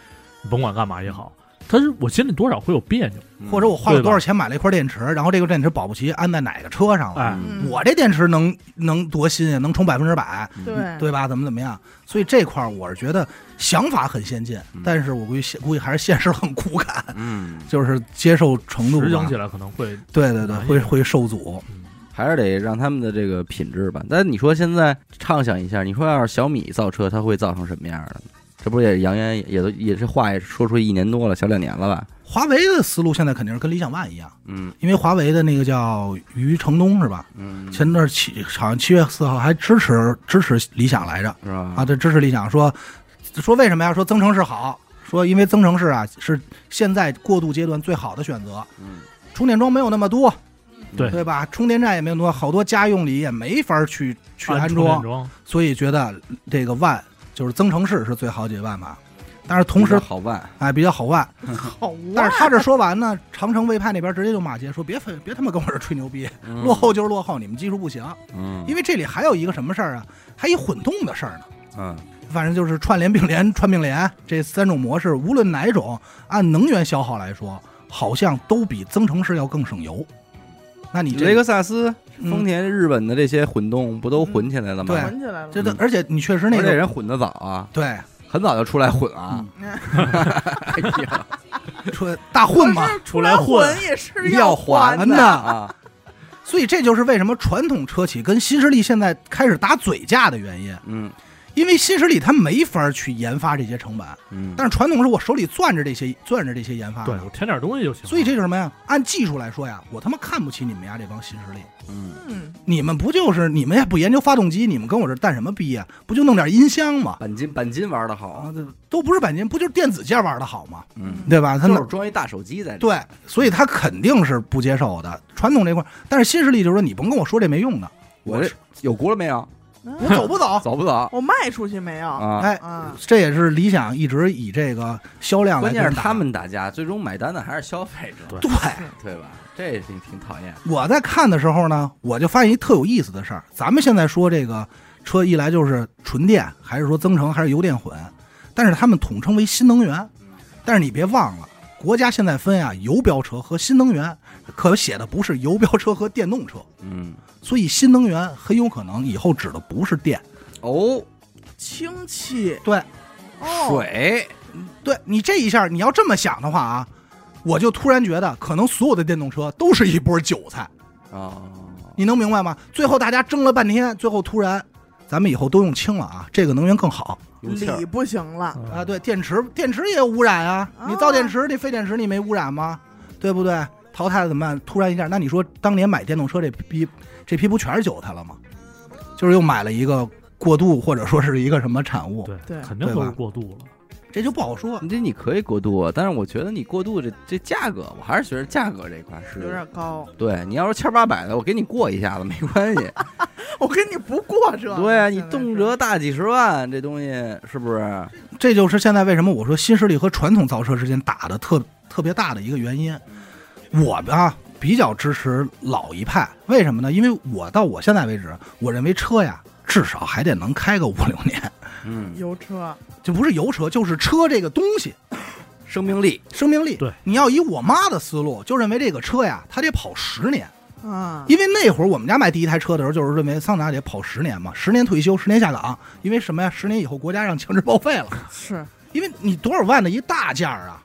甭管干嘛也好，但是我心里多少会有别扭。或者我花了多少钱买了一块电池，然后这个电池保不齐安在哪个车上了，我这电池能能多新啊，能充百分之百，对对吧？怎么怎么样？所以这块儿我是觉得想法很先进嗯，但是我估计现估计还是现实很骨感，嗯，就是接受程度执行起。来可能会，对对对，会会受阻。嗯，还是得让他们的这个品质吧。但你说现在畅想一下，你说要是小米造车，它会造成什么样的？这不也扬言也都也这话也说出一年多了，小两年了吧？华为的思路现在肯定是跟理想 ONE 一样，嗯因为华为的那个叫余承东是吧？嗯，前段七好像七月四号还支持支持理想来着是吧？啊，对支持理想说说为什么呀？说增程式好，说因为增程式啊是现在过渡阶段最好的选择，嗯，充电桩没有那么多，对对吧？充电站也没有那么多，好多家用里也没法去去安充电装，所以觉得这个万就是增程式是最好解决办法。但是同时好办，哎比较好办。好啊，但是他这说完呢，长城魏派那边直接就骂街，说别分别他妈跟我这吹牛逼，嗯落后就是落后，你们技术不行。嗯，因为这里还有一个什么事儿啊，还一混动的事儿呢。嗯反正就是串联、并联、串并联这三种模式，无论哪种，按能源消耗来说，好像都比增程式要更省油。那你这雷克萨斯、嗯丰田、日本的这些混动不都混起来了吗？对。混起来了，这都，而且你确实那个人混的早啊，对。很早就出来混啊。哎呀，出大混嘛，出来混混也是要还还的。啊，所以这就是为什么传统车企跟新势力现在开始打嘴架的原因。嗯因为新势力它没法去研发这些成本，嗯，但是传统是我手里攥着这些攥着这些研发，对我添点东西就行。所以这就是什么呀？按技术来说呀，我他妈看不起你们家这帮新势力。嗯嗯，你们不就是你们也不研究发动机，你们跟我这干什么逼呀？不就弄点音箱吗？钣金钣金玩的好，啊，这都不是钣金，不就是电子件玩的好吗？嗯，对吧？他那就是装一大手机在里。对，所以他肯定是不接受的。传统这块，但是新势力就是说，你甭跟我说这没用的，我这有轱辘没有？我走不走？走不走我卖出去没有？啊？哎，啊，这也是理想一直以这个销量来关键是他。们打架，最终买单的还是消费者，对，对吧？这也挺挺讨厌。我在看的时候呢，我就发现一特有意思的事儿。咱们现在说这个车一来就是纯电，还是说增程，还是油电混，但是他们统称为新能源。但是你别忘了，国家现在分啊，油标车和新能源，可写的不是油标车和电动车。嗯，所以新能源很有可能以后指的不是电，哦，氢气。对，哦，水，对你这一下你要这么想的话啊，我就突然觉得可能所有的电动车都是一波韭菜，啊，你能明白吗？最后大家争了半天，最后突然咱们以后都用氢了啊，这个能源更好锂不行了，嗯啊。对，电池电池也有污染啊，啊你造电池你废电池你没污染吗？对不对？淘汰了怎么办？突然一下，那你说当年买电动车这批这批不全是韭菜了吗？就是又买了一个过渡或者说是一个什么产物，对对肯定都是过度了。这就不好说。你这你可以过渡啊，但是我觉得你过渡这这价格，我还是觉得价格这块是有点高。对你要是千八百的，我给你过一下子没关系。我跟你不过这，对啊，你动辄大几十万，这东西是不是？这就是现在为什么我说新势力和传统造车之间打的特特别大的一个原因。我啊比较支持老一派，为什么呢？因为我到我现在为止，我认为车呀至少还得能开个五六年，嗯，油车，就不是油车，就是车这个东西生命力，生命力。对，你要以我妈的思路，就认为这个车呀，它得跑十年。啊，因为那会儿我们家买第一台车的时候，就是认为桑塔纳得跑十年嘛，十年退休，十年下岗。因为什么呀？十年以后国家让强制报废了。是因为你多少万的一大件儿啊！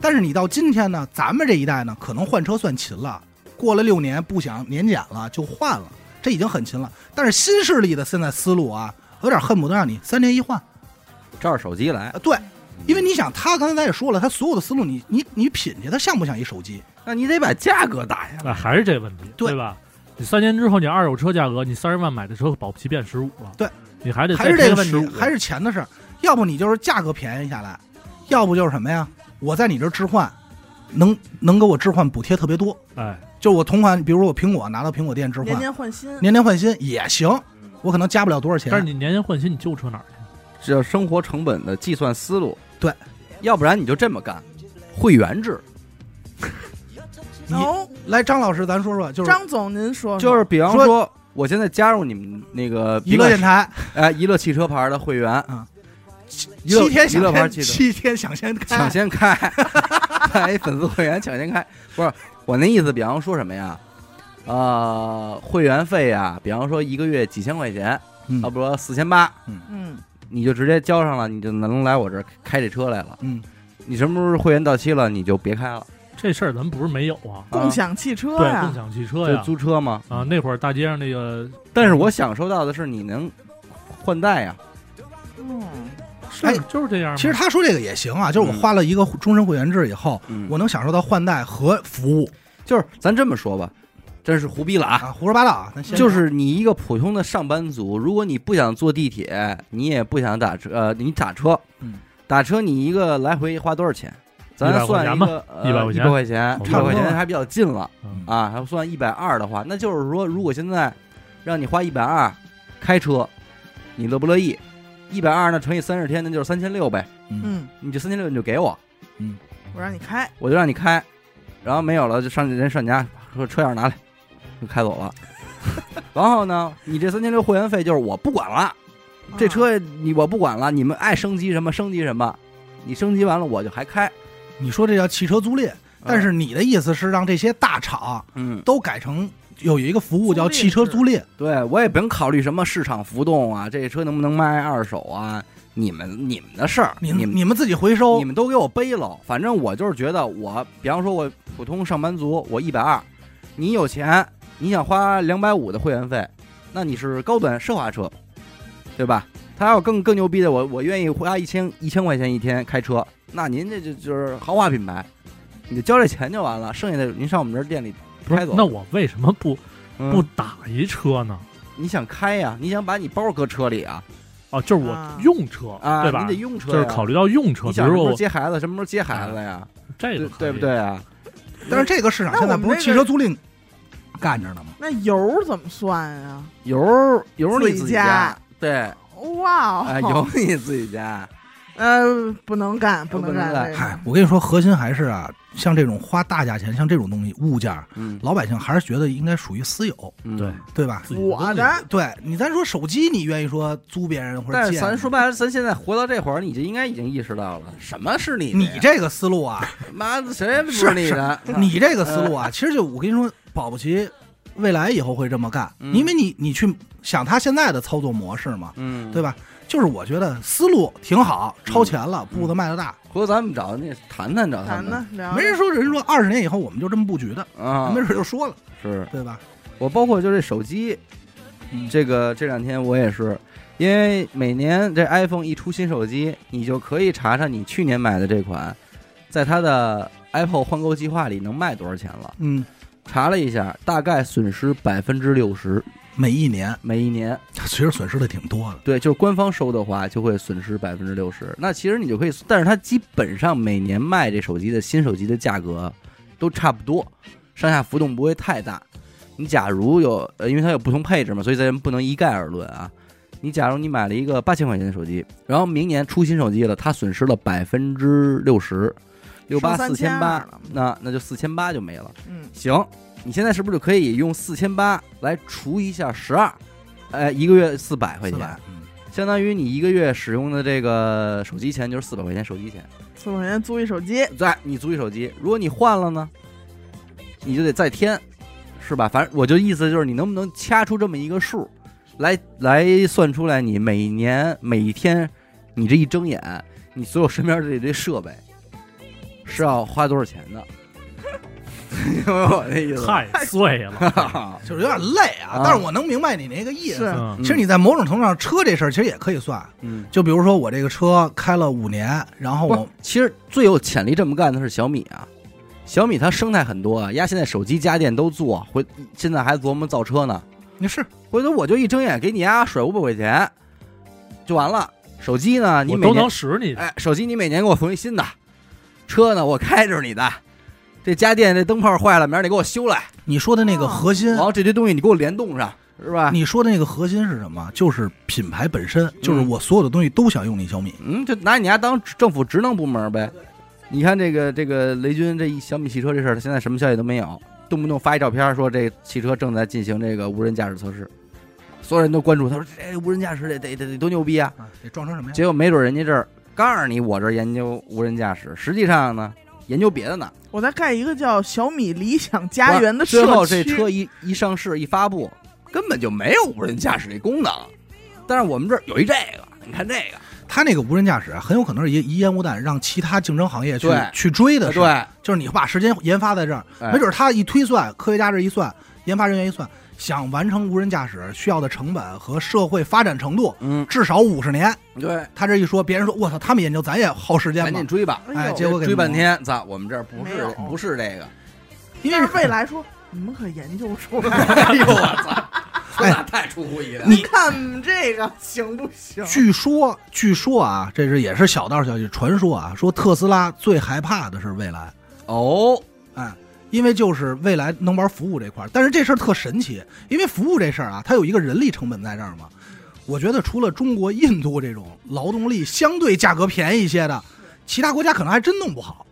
但是你到今天呢，咱们这一代呢，可能换车算勤了，过了六年不想年检了就换了，这已经很勤了。但是新势力的现在思路啊，有点恨不得让你三年一换照着手机来啊。。对，因为你想，他刚才咱也说了，他所有的思路你，你你品去，他像不像一手机？那你得把价格打下那来。还是这问题，对对吧？你三年之后，你二手车价格，你三十万买的车保不齐变十五了，对，你还得还是这个问题，还是钱的事儿。要不你就是价格便宜下来，要不就是什么呀？我在你这置换，能能给我置换补贴特别多。哎，就我同款，比如说我苹果拿到苹果店置换，年年换新，年年换新也行，我可能加不了多少钱。但是你年年换新，你旧车哪儿去？这叫生活成本的计算思路。对，要不然你就这么干，会员制，你哦，来，张老师，咱说说，就是张总您说说，就是比方说说，我现在加入你们那个娱乐电台，哎，娱乐汽车牌的会员，嗯，娱乐七天娱乐抢先，牌汽车。七天抢先开。抢先开，哎，粉丝会员抢先开，不是我那意思，比方说什么呀？呃，会员费呀，比方说一个月几千块钱，嗯。啊，不说四千八，嗯，你就直接交上了，你就能来我这儿开这车来了。嗯，你什么时候会员到期了，你就别开了，这事儿咱们不是没有啊，共享汽车对，呀共，享汽车就呀，租车嘛。啊，那会儿大街上那个，但是我享受到的是你能换代呀，嗯，是哎就是这样。其实他说这个也行啊，就是我嗯花了一个终身会员制以后，嗯，我能享受到换代和服务就是咱这么说吧，真是胡逼了啊。啊，胡说八道啊，就是你一个普通的上班族，如果你不想坐地铁，你也不想打车，呃，你打车，嗯，打车你一个来回花多少钱？咱算一个 呃100块钱一百块钱，一百差不多块钱还比较近了嗯啊。还算一百二的话，那就是说，如果现在让你花一百二开车，你乐不乐意？一百二呢乘以三十天，那就是三千六呗。嗯。嗯，你这三千六你就给我，嗯。我让你开，我就让你开，然后没有了就上人上你家说车钥匙拿来，就开走了。然后呢，你这三千六会员费就是我不管了，这啊车你我不管了，你们爱升级什么升级什么，你升级完了我就还开。你说这叫汽车租赁，但是你的意思是让这些大厂嗯，都改成有一个服务叫汽车租赁，对我也不用考虑什么市场浮动啊，这车能不能卖二手啊，你们你们的事儿，你你们你们自己回收你，们都给我背了。反正我就是觉得我，比方说我普通上班族，我一百二，你有钱，你想花两百五的会员费，那你是高端奢华车，对吧？他要更更牛逼的，我我愿意花一千一千块钱一天开车，那您这就就是豪华品牌，你就交这钱就完了，剩下的您上我们这儿店里开走。不是那我为什么不嗯不打一车呢？你想开呀？你想把你包搁车里啊？哦，就是我啊用车，啊，对吧你得？用车呀，就是考虑到用车，你想什么时候比如说我接孩子，什么时候接孩子呀？这个对对不可以？对啊？但是这个市场那现在不是汽车租赁干着呢吗？那油怎么算呀？油油你自己自己加加，对，哇哦，啊，油你自己加，呃，不能干，不能能干嗨我跟你说，核心还是啊，像这种花大价钱，像这种东西物件，嗯老百姓还是觉得应该属于私有，嗯对。对吧？我的对你，咱说手机，你愿意说租别人或者借咱说白了，咱现在活到这会儿，你就应该已经意识到了，什么是你的？你这个思路啊，妈的，谁不是你的？你这个思路啊，其实就我跟你说，保不齐未来以后会这么干，嗯因为你你去想他现在的操作模式嘛，嗯，对？吧？就是我觉得思路挺好，超前了，步子迈得大。回头咱们找那谈谈找他们。谈呢，聊没人说人说二十年以后我们就这么布局的，啊，没准就说了，是。对吧？我包括就这手机，嗯。这个这两天我也是，因为每年这 iPhone 一出新手机，你就可以查查你去年买的这款，在它的 Apple 换购计划里能卖多少钱了。嗯，查了一下，大概损失百分之六十，每一年每一年。其实损失的挺多的。对，就是官方收的话，就会损失百分之六十。那其实你就可以，但是它基本上每年卖这手机的新手机的价格都差不多，上下浮动不会太大。你假如有，呃，因为它有不同配置嘛，所以咱不能一概而论啊。你假如你买了一个八千块钱的手机，然后明年出新手机了，它损失了百分之六十，六八四千八，那那就四千八就没了。嗯，行，你现在是不是就可以用四千八来除一下十二？哎，一个月四百块钱，400嗯相当于你一个月使用的这个手机钱就是四百块钱手机钱。四百块钱租一手机，对你租一手机，如果你换了呢，你就得再添，是吧？反正我就意思就是你能不能掐出这么一个数，来来算出来你每年每一天你这一睁眼，你所有身边的这些设备是要花多少钱的？明白我那意思？太碎了。就是有点累啊啊，但是我能明白你那个意思。嗯其实你在某种程度上，车这事儿其实也可以算。嗯，就比如说我这个车开了五年，然后我，其实最有潜力这么干的是小米啊。小米它生态很多啊，丫现在手机家电都做，回现在还琢磨造车呢。你是回头我就一睁眼给你丫甩五百块钱，就完了。手机呢，你我都每年能使你。哎，手机你每年给我送一新的，车呢我开着你的，这家电这灯泡坏了，明儿你给我修来，你说的那个核心然，后这些东西你给我联动上，是吧？你说的那个核心是什么？就是品牌本身，就是我所有的东西都想用你小米。嗯，就拿你家当政府职能部门呗。你看这个这个雷军这一小米汽车这事儿，他现在什么消息都没有，动不动发一照片说这汽车正在进行这个无人驾驶测试，所有人都关注，他说这无人驾驶得得得得多牛逼啊！啊，得撞成什么呀？结果没准人家这儿告诉你我这儿研究无人驾驶，实际上呢研究别的呢。我在盖一个叫小米理想家园的社区。最后这车一一上市一发布，根本就没有无人驾驶这功能。但是我们这儿有一这个，你看这个，它那个无人驾驶啊，很有可能是一一烟雾弹，让其他竞争行业去对去追的。，对，就是你把时间研发在这儿，哎没准他一推算，科学家这一算，研发人员一算，想完成无人驾驶需要的成本和社会发展程度嗯，至少五十年。对，他这一说，别人说我操，他们研究咱也耗时间吧赶紧？追吧。哎，结果给追半，天，操，我们这儿不是不是这个。因为是未来说，你们可研究出来了，哎呦我操，哎那太出乎意料。你看这个行不行？据说，据说啊，这是也是小道消息，传说啊，说特斯拉最害怕的是未来，哦，哎，因为就是未来能玩服务这块儿，但是这事儿特神奇，因为服务这事儿啊，它有一个人力成本在这儿嘛。我觉得除了中国、印度这种劳动力相对价格便宜一些的，其他国家可能还真弄不好。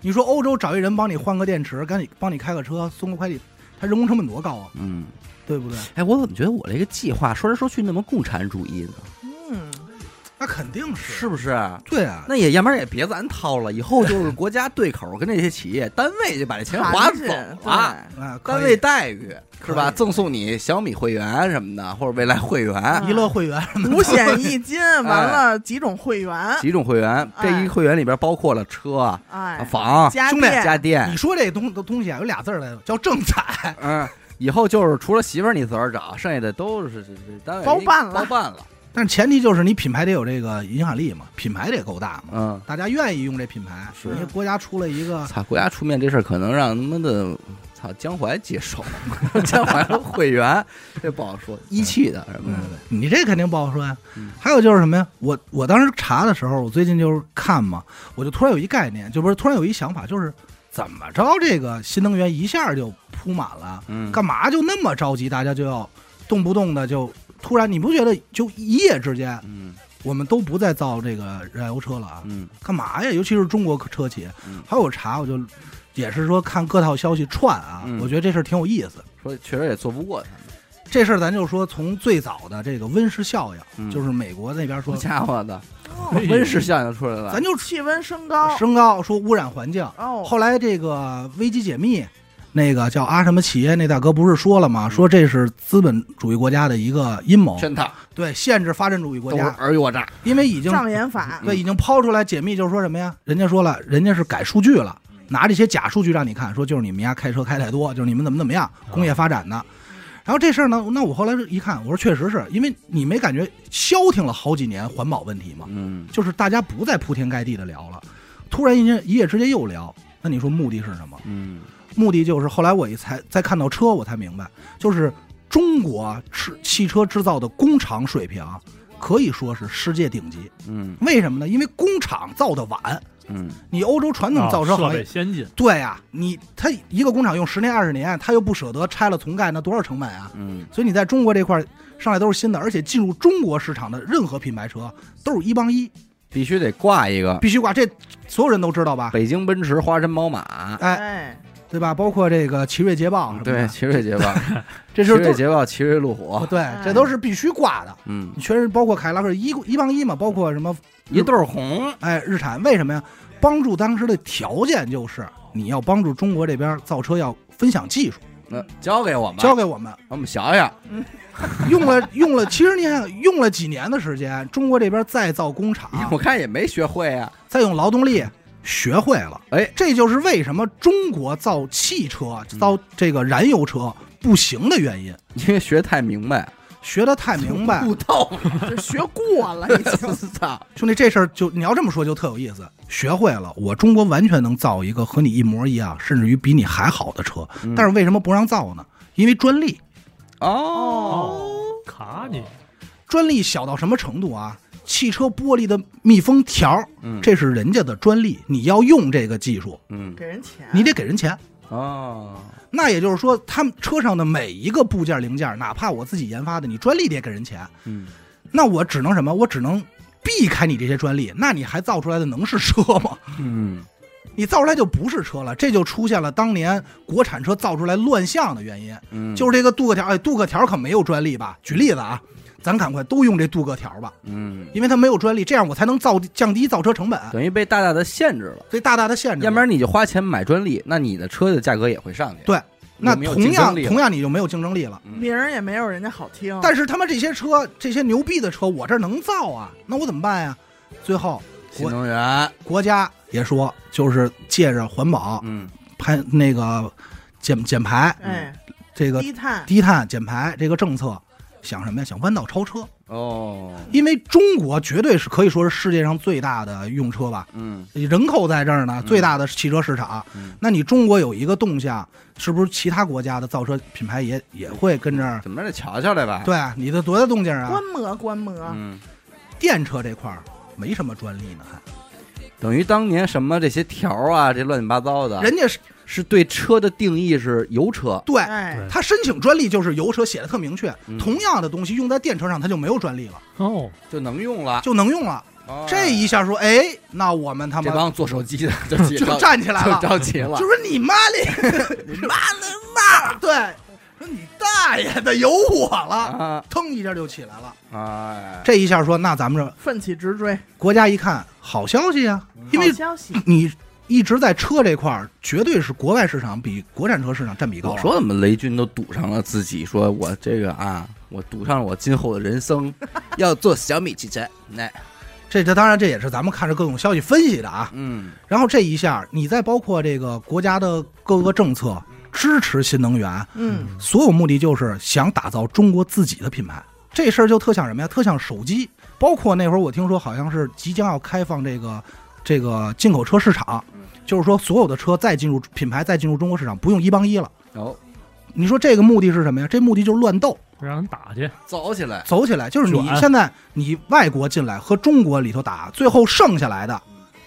你说欧洲找一人帮你换个电池，赶紧帮你开个车，送个快递，他人工成本多高啊，嗯，对不对？哎，我怎么觉得我这个计划说来说去那么共产主义呢？嗯，那肯定是，是不是？对啊，那也要不然也别咱掏了，以后就是国家对口跟这些企业单位就把这钱划走啊，单位待遇是吧？赠送你小米会员什么的，或者未来会员娱乐会员什么的五险一金，完了几种会员，几种会员，这一会员里边包括了车、哎，房、兄弟家电家电你，说这东东西啊，有俩字儿来着，叫正彩。嗯。以后就是除了媳妇儿你自个儿找，剩下的都是单位包办了包办了。但是前提就是你品牌得有这个影响力嘛，品牌得够大嘛，嗯，大家愿意用这品牌。是你国家出了一个，操，国家出面这事儿可能让他妈的操江淮接手，江淮的会员这不好说，一汽的什么的，你这肯定不好说呀嗯。还有就是什么呀？我我当时查的时候，我最近就是看嘛，我就突然有一概念，就不是突然有一想法，就是怎么着这个新能源一下就铺满了，嗯，干嘛就那么着急？大家就要动不动的就突然，你不觉得就一夜之间，嗯。我们都不再造这个燃油车了啊？嗯。干嘛呀？尤其是中国车企。嗯，还有我查，我就也是说看各套消息串啊，嗯。我觉得这事儿挺有意思。说确实也做不过他们，这事儿咱就说从最早的这个温室效应，嗯。就是美国那边说好，家伙的，哦。温室效应出来了，咱就气温升高，升高说污染环境。哦，后来这个危机解密，那个叫阿什么企业那大哥不是说了嗯吗？说这是资本主义国家的一个阴谋，圈套对，限制发展主义国都是家，尔虞我诈，因为已经障眼法，对已经抛出来解密，就是说什么呀？人家说了，人家是改数据了，拿这些假数据让你看，说就是你们家开车开太多，就是你们怎么怎么样，工业发展的。然后这事儿呢，那我后来一看，我说确实是因为你没感觉消停了好几年环保问题吗？嗯就是大家不再铺天盖地的聊了，突然一天一夜之间又聊，那你说目的是什么？嗯目的就是后来我一才再看到车，我才明白，就是中国制汽车制造的工厂水平可以说是世界顶级。嗯为什么呢？因为工厂造的晚，嗯你欧洲传统造车行业，备先进，对呀、你他一个工厂用十年二十年，他又不舍得拆了重盖，那多少成本啊？嗯所以你在中国这块儿上来都是新的，而且进入中国市场的任何品牌车都是一帮一，必须得挂一个必须挂，这所有人都知道吧？北京奔驰、华晨宝马，哎，哎，对吧？包括这个奇瑞捷豹什么的，对，奇瑞捷豹，奇这是奇瑞捷豹、奇瑞路虎，对，这都是必须挂的。嗯，你确实包括凯迪拉克一一帮一嘛，包括什么一对红，哎日产，为什么呀？帮助当时的条件就是你要帮助中国这边造车要分享技术，那交给我们，交给我们。我们想想，用了用了，其实你看用了几年的时间，中国这边再造工厂，我看也没学会啊，再用劳动力学会了。哎，这就是为什么中国造汽车、造这个燃油车不行的原因。因为学太明白，学得太明白，悟透，这学过了已经，操，兄弟，这事儿就你要这么说就特有意思。学会了，我中国完全能造一个和你一模一样，甚至于比你还好的车。嗯但是为什么不让造呢？因为专利，哦，卡你，专利小到什么程度啊？汽车玻璃的密封条，嗯，这是人家的专利，你要用这个技术，嗯，给人钱，你得给人钱。哦，那也就是说，他们车上的每一个部件零件，哪怕我自己研发的，你专利得给人钱。嗯，那我只能什么？我只能避开你这些专利。那你还造出来的能是车吗？嗯，你造出来就不是车了，这就出现了当年国产车造出来乱象的原因，嗯，就是这个镀铬条。哎，镀铬条可没有专利吧？举例子啊，咱赶快都用这镀铬条吧，嗯，因为它没有专利，这样我才能造降低造车成本，等于被大大的限制了，所以大大的限制。要不然你就花钱买专利，那你的车的价格也会上去，对那同样同样你就没有竞争力了。嗯名儿也没有人家好听，但是他妈这些车，这些牛逼的车，我这儿能造啊，那我怎么办呀？最后新能源，国家也说，就是借着环保嗯排那个减减排，哎，这个低碳，低碳减排这个政策，想什么呀？想弯道超车。哦，因为中国绝对是可以说是世界上最大的用车吧，嗯人口在这儿呢，嗯最大的汽车市场。嗯，那你中国有一个动向，是不是其他国家的造车品牌也也会跟这儿？怎么着得瞧瞧来吧，，对啊，你的多大动静啊观？摩观摩，嗯，电车这块儿没什么专利呢，还等于当年什么这些条啊，这乱七八糟的，人家是是对车的定义是油车，对，哎，他申请专利就是油车写的特明确，嗯同样的东西用在电车上，它就没有专利了，哦，就能用了。就能用了。哦这一下说，哎，那我们他妈这帮做手机的就起就站起来了，就着急了就。说你妈的，你妈的妈，对，说你大爷的，有我了，啊，腾一下就起来了。哎，这一下说，那咱们这奋起直追，国家一看，好消息啊，因为好消息，你一直在车这块儿，绝对是国外市场比国产车市场占比高啊。我说怎么雷军都赌上了自己，说我这个啊，我赌上了我今后的人生，要做小米汽车。那 这这当然这也是咱们看着各种消息分析的啊。嗯，然后这一下，你再包括这个国家的各个政策支持新能源，嗯，所有目的就是想打造中国自己的品牌。这事儿就特像什么呀？特像手机，包括那会儿我听说好像是即将要开放这个这个进口车市场，就是说所有的车再进入品牌再进入中国市场不用一帮一了。哦，你说这个目的是什么呀？这目的就是乱斗，让人打去，走起来，走起来。就是你卷现在你外国进来和中国里头打，最后剩下来的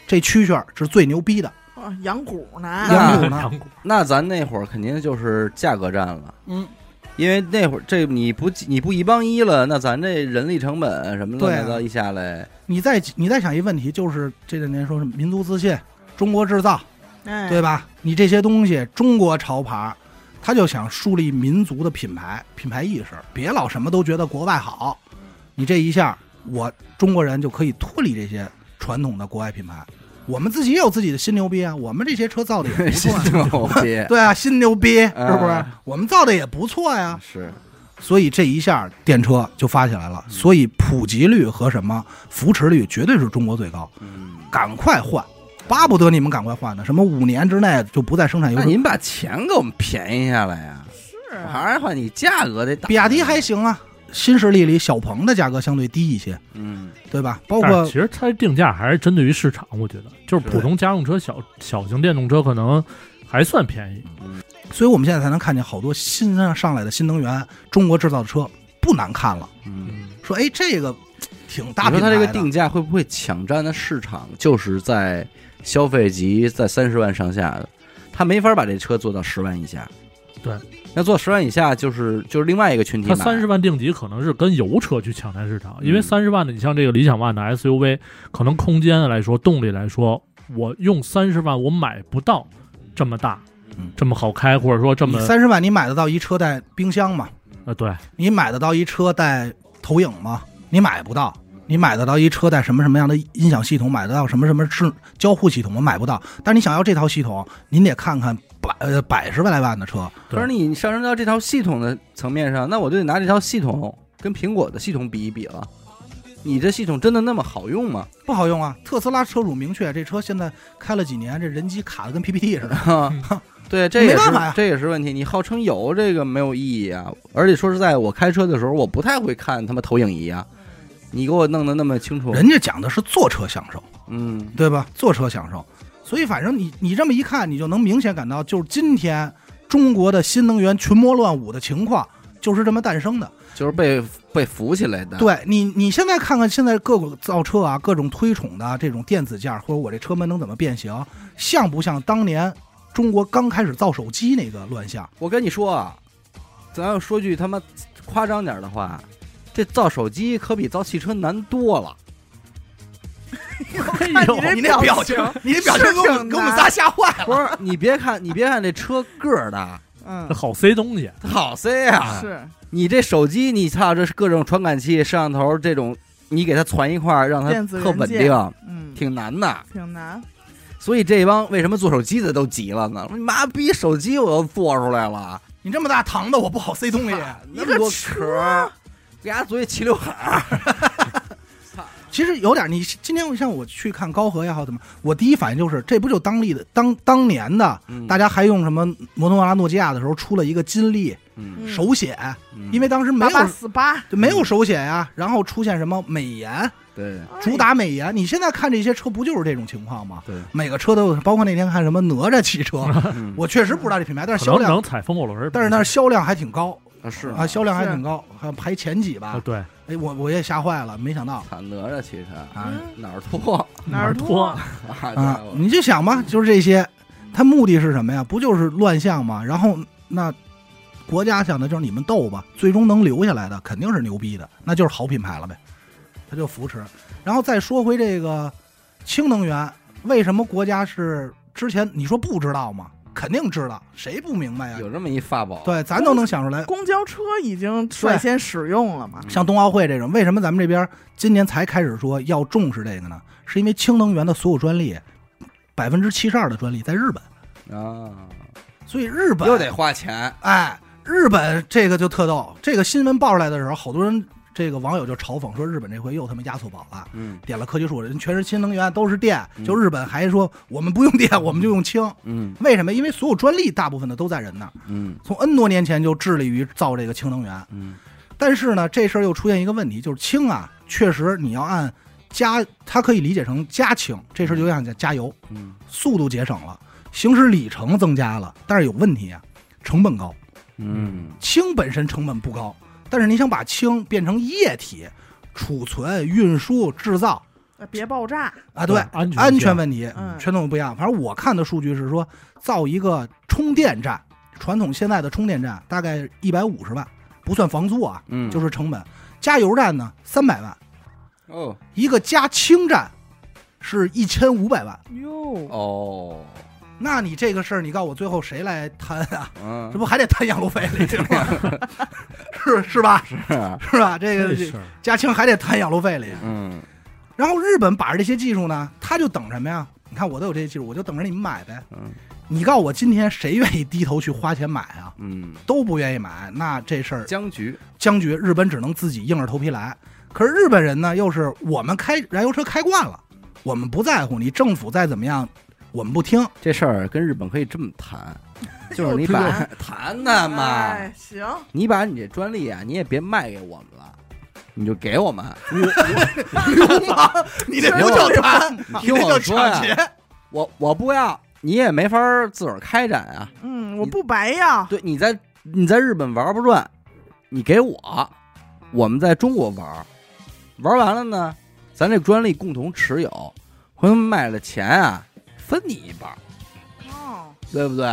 这蛐蛐儿是最牛逼的。啊，养股呢，养股呢 那咱那会儿肯定就是价格战了。嗯，因为那会儿这你不你不一帮一了，那咱这人力成本什么对啊乱七八糟一下来，你再你再想一问题，就是这两年说什么民族自信、中国制造，哎，对吧？你这些东西，中国潮牌，他就想树立民族的品牌、品牌意识，别老什么都觉得国外好。你这一下，我中国人就可以脱离这些传统的国外品牌，我们自己也有自己的新牛逼啊！我们这些车造的也 不错、啊，牛逼，对啊，新牛逼是不是哎？我们造的也不错呀。是所以这一下电车就发起来了，所以普及率和什么扶持率绝对是中国最高。嗯，赶快换，巴不得你们赶快换呢！什么五年之内就不再生产油车？那您把钱给我们便宜下来呀？是啊还是话你价格得打，比亚迪还行啊，新势力里小鹏的价格相对低一些，嗯，对吧？包括其实它定价还是针对于市场，我觉得就是普通家用车、小小型电动车可能还算便宜。所以我们现在才能看见好多新上来的新能源中国制造的车不难看了。嗯。嗯，说哎，这个挺大你说它这个定价会不会抢占的市场就是在消费级在三十万上下的，它没法把这车做到十万以下。对，那做十万以下就是就是另外一个群体买。它三十万定级可能是跟油车去抢占市场，因为嗯三十万的，你像这个理想 ONE 的 SUV，可能空间来说、动力来说，我用三十万我买不到这么大嗯、这么好开，或者说这么三十万你买得到一车带冰箱吗？啊对，你买得到一车带投影吗？你买不到。你买得到一车带什么什么样的音响系统？买得到什么什么智交互系统吗？买不到。但是你想要这套系统，您得看看百呃百十万来万的车，可是你上升到这套系统的层面上，那我就得拿这套系统跟苹果的系统比一比了。你这系统真的那么好用吗？不好用啊！特斯拉车主明确，这车现在开了几年，这人机卡的跟 PPT 似的。对，这也是没办法呀这也是问题。你号称有这个没有意义啊！而且说实在，我开车的时候，我不太会看他妈投影仪啊。你给我弄得那么清楚，人家讲的是坐车享受，嗯，对吧？坐车享受。所以反正你你这么一看，你就能明显感到，就是今天中国的新能源群魔乱舞的情况，就是这么诞生的。就是被被扶起来的。，对你，你现在看看现在各个造车啊，各种推崇的这种电子件儿，或者我这车门能怎么变形，像不像当年中国刚开始造手机那个乱象？我跟你说啊，咱要说句他妈夸张点的话，这造手机可比造汽车难多了。看 你这表情，你这表情给我们给我们仨吓坏了。不是，你别看你别看这车个儿大，嗯它，好塞东西。它好塞啊。是你这手机，你操，这是各种传感器、摄像头这种，你给它攒一块儿，让它特稳定，嗯，挺难的。挺难。所以这帮为什么做手机的都急了呢？你妈逼手机我都做出来了，你这么大糖的，我不好塞东西。那么多壳，给伢做一齐刘海儿。其实有点，你今天像我去看高和也好，怎么，我第一反应就是，这不就当立的当当年的，嗯。大家还用什么摩托罗拉、诺基亚的时候出了一个金立手写，嗯。因为当时没有八四八，就没有手写呀，然后出现什么美颜，对。主打美颜。你现在看这些车，不就是这种情况吗？对，每个车都有，包括那天看什么哪吒汽车，嗯。我确实不知道这品牌，但是销量可能能，踩风火轮，但是那销量还挺高啊是啊，销量还挺高，还排前几吧。啊对，哎，我我也吓坏了，没想到操哪吒其实啊嗯哪儿脱哪儿脱？啊？啊！你就想吧，就是这些，他目的是什么呀？不就是乱象吗？然后那国家想的就是你们斗吧，最终能留下来的肯定是牛逼的，那就是好品牌了呗，他就扶持。然后再说回这个氢能源，为什么国家是之前你说不知道吗？肯定知道，谁不明白呀？有这么一法宝，对，咱都能想出来。公交车已经率先使用了嘛？像冬奥会这种，为什么咱们这边今年才开始说要重视这个呢？是因为氢能源的所有专利，百分之七十二的专利在日本，啊，所以日本又得花钱，哎，日本这个就特逗。这个新闻爆出来的时候，好多人这个网友就嘲讽说，日本这回又他妈压错宝了，嗯点了科技树，人全是新能源，都是电，嗯就日本还说我们不用电，我们就用氢。嗯为什么？因为所有专利大部分的都在人那儿，嗯从 N 多年前就致力于造这个氢能源。嗯但是呢，这事儿又出现一个问题，就是氢啊，确实你要按加，它可以理解成加氢，这事儿就像加加油，嗯速度节省了，行驶里程增加了，但是有问题啊，成本高。嗯氢本身成本不高，但是你想把氢变成液体，储存、运输、制造呃别爆炸。啊，对安全安全问题嗯全都不一样。反正我看的数据是说，造一个充电站，传统现在的充电站大概一百五十万，不算房租啊，嗯，就是成本。加油站呢三百万，哦一个加氢站是一千五百万。哟，哦，那你这个事儿，你告诉我最后谁来摊啊？嗯，这不还得摊养路费里去吗？是是吧？是啊，是吧？这个这事儿加氢还得摊养路费里。嗯然后日本把着这些技术呢，他就等什么呀？你看我都有这些技术，我就等着你们买呗。嗯你告诉我今天谁愿意低头去花钱买啊？嗯，都不愿意买，那这事儿僵局，僵局，日本只能自己硬着头皮来。可是日本人呢，又是我们开燃油车开惯了，我们不在乎你政府再怎么样，我们不听。这事儿跟日本可以这么谈，就是你把 谈谈嘛，哎，行，你把你这专利啊，你也别卖给我们了，你就给我们，流氓，你这不叫谈，你 你这叫听我说呀，抢劫。我我不要，你也没法儿自个儿开展啊。嗯，我不白要。对，你在你在日本玩不转，你给我，我们在中国玩，玩完了呢，咱这专利共同持有，回头卖了钱啊，分你一半，哦，对不对？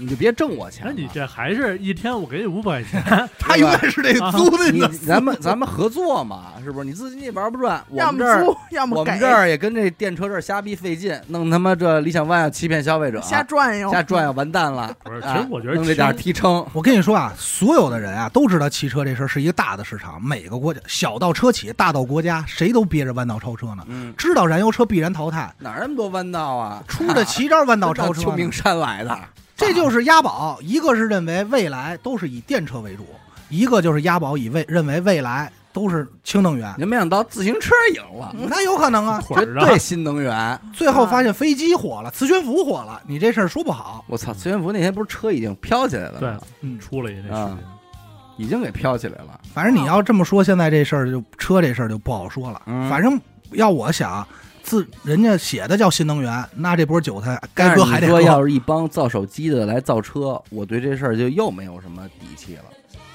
你就别挣我钱你这还是一天我给你五百块钱，他永远是得租的你呢。咱们 咱们合作嘛，是不是？你自己也玩不转，我要么们这儿租，要么给我们，这儿也跟这电车这儿瞎逼费劲，弄他妈这理想 ONE 要欺骗消费者，瞎转悠，瞎转悠完蛋了。不是？其啊实我觉得弄这点儿提成，我跟你说啊，所有的人啊都知道汽车这事儿是一个大的市场，每个国家小到车企，大到国家，谁都憋着弯道超车呢。嗯，知道燃油车必然淘汰，哪儿那么多弯道啊？出着奇招弯道超车呢秋名。山来的，这就是押宝，一个是认为未来都是以电车为主，一个就是押宝以未认为未来都是氢能源，你没想到自行车赢了，那有可能啊。绝对新能源。最后发现飞机火了，磁悬浮火了，你这事儿说不好。我操，磁悬浮那天不是车已经飘起来了对吗？嗯，出了一那视频，已经给飘起来了。反正你要这么说，现在这事儿就车这事儿就不好说了。嗯反正要我想，自人家写的叫新能源，那这波韭菜该割还得割。说要 是一帮造手机的来造车，我对这事儿就又没有什么底气了，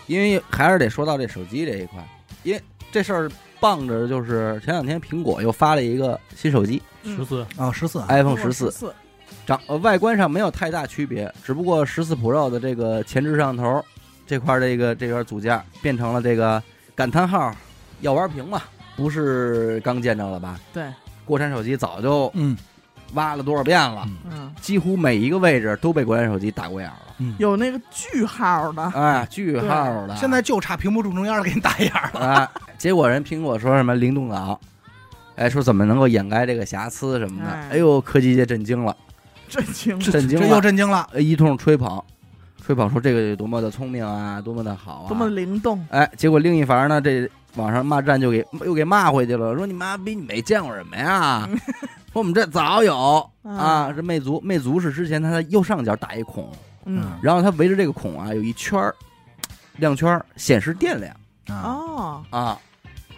因为还是得说到这手机这一块，因为这事儿傍着就是前两天苹果又发了一个新手机嗯十四啊，十四 iPhone 十四，长呃外观上没有太大区别，只不过十四 Pro 的这个前置摄像头这块这个这块组件变成了这个感叹号要玩屏嘛，不是刚见着了吧？对，国产手机早就嗯。挖了多少遍了，嗯。嗯，几乎每一个位置都被国产手机打过眼了。嗯，有那个句号的，哎，句号的，现在就差屏幕正中央，给你打一眼了。哎，结果人苹果说什么灵动岛，哎，说怎么能够掩盖这个瑕疵什么的，哎。哎呦，科技界震惊了，震惊了，这又震惊了，震惊了。呃一通吹捧，吹捧说这个有多么的聪明啊，多么的好啊，多么灵动，哎，结果另一方呢，这网上骂战就给又给骂回去了，说你妈逼你没见过什么呀？说我们这早有啊，这魅族，魅族是之前它的右上角打一孔，嗯，然后它围着这个孔啊有一圈儿亮圈儿显示电量啊，哦，啊，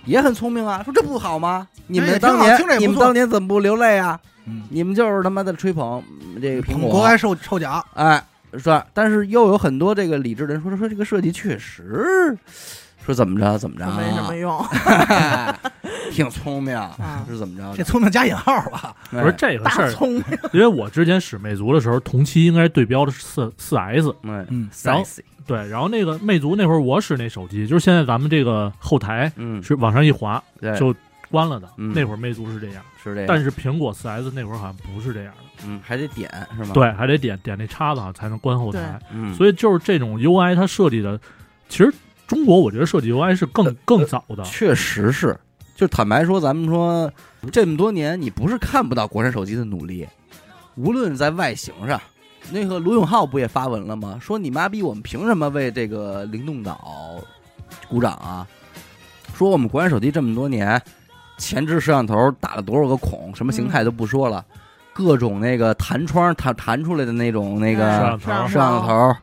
也很聪明啊。说这不好吗？你们当年你们当年怎么不流泪啊？嗯，你们就是他妈的吹捧嗯这个苹果，国外受臭脚，哎，是吧？但是又有很多这个理智的人说说这个设计确实说怎么着怎么着，没什么用，挺聪明，啊是怎么着？这聪明加引号吧？哎不是这个事儿，大聪明，因为我之前使魅族的时候，同期应该对标的是四四 S，哎，嗯，然后 sexy，对，然后那个魅族那会儿我使那手机，就是现在咱们这个后台嗯，是往上一滑对，就关了的，嗯那会儿魅族是这样，是这样，但是苹果四 S 那会儿好像不是这样的，嗯，还得点是吗？，对，还得点点那叉子才能关后台，嗯，所以就是这种 UI 它设计的，其实中国我觉得设计 UI 是更更早的，确实是，就坦白说，咱们说这么多年，你不是看不到国产手机的努力，无论在外形上，那个罗永浩不也发文了吗？说你妈逼，我们凭什么为这个灵动岛鼓掌啊？说我们国产手机这么多年，前置摄像头打了多少个孔，什么形态都不说了，各种那个弹窗弹弹出来的那种那摄个像头。摄像头，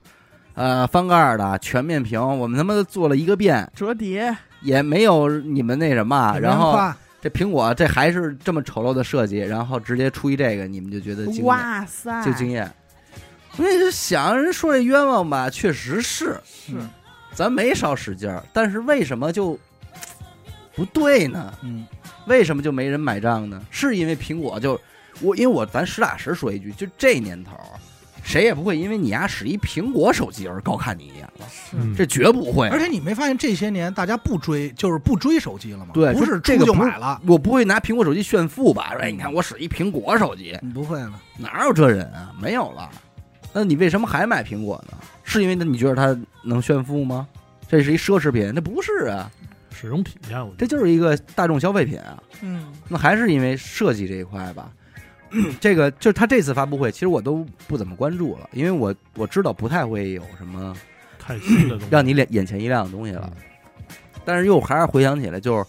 呃，翻盖的全面屏，我们他妈做了一个遍，折叠，也没有你们那什么，然后这苹果这还是这么丑陋的设计，然后直接出一这个，你们就觉得惊艳，哇塞，就惊艳。我也就想人说这冤枉吧，确实是，是。嗯。咱没少使劲儿，但是为什么就不对呢？嗯，为什么就没人买账呢？是因为苹果就我，因为我咱实打实说一句，就这年头儿，谁也不会因为你丫使一苹果手机而高看你一眼了，嗯这绝不会。而且你没发现这些年大家不追，就是不追手机了吗？对不是出就这个不是买了，我不会拿苹果手机炫富吧？说哎，你看我使一苹果手机，你不会了。哪有这人啊？没有了。那你为什么还买苹果呢？是因为你觉得它能炫富吗？这是一奢侈品？那不是啊，使用体验，我觉这就是一个大众消费品啊。嗯，那还是因为设计这一块吧。这个就是他这次发布会，其实我都不怎么关注了，因为我我知道不太会有什么太新的东西，让你眼眼前一亮的东西了。但是又还是回想起来，就是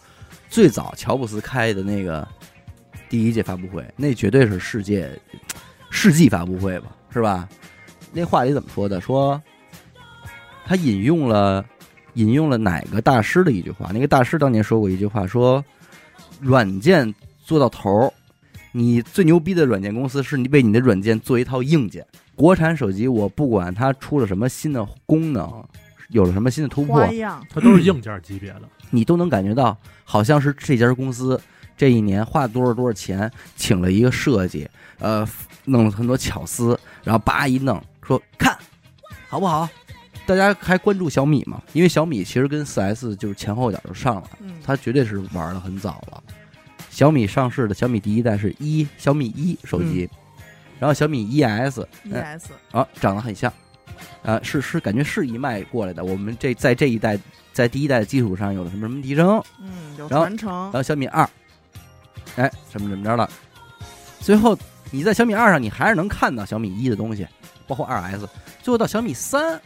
最早乔布斯开的那个第一届发布会，那绝对是世界世纪发布会吧，是吧？那话里怎么说的？说他引用了引用了哪个大师的一句话？那个大师当年说过一句话，说软件做到头儿，你最牛逼的软件公司是你为你的软件做一套硬件。国产手机，我不管它出了什么新的功能，有了什么新的突破它都是硬件级别的，你都能感觉到，好像是这家公司这一年花多少多少钱，请了一个设计，呃，弄了很多巧思，然后叭一弄，说看好不好？大家还关注小米吗？因为小米其实跟四 S 就是前后脚就上了，嗯，它绝对是玩的很早了。小米上市的小米第一代是一小米一手机，然后小米 ES，ES 啊，长得很像，啊，是是感觉是一脉过来的。我们这在这一代，在第一代的基础上有了什么什么提升，嗯，有然后传承然，后小米二，哎，怎么怎么着了？最后你在小米二上，你还是能看到小米一的东西，包括二 S。最后到小米三，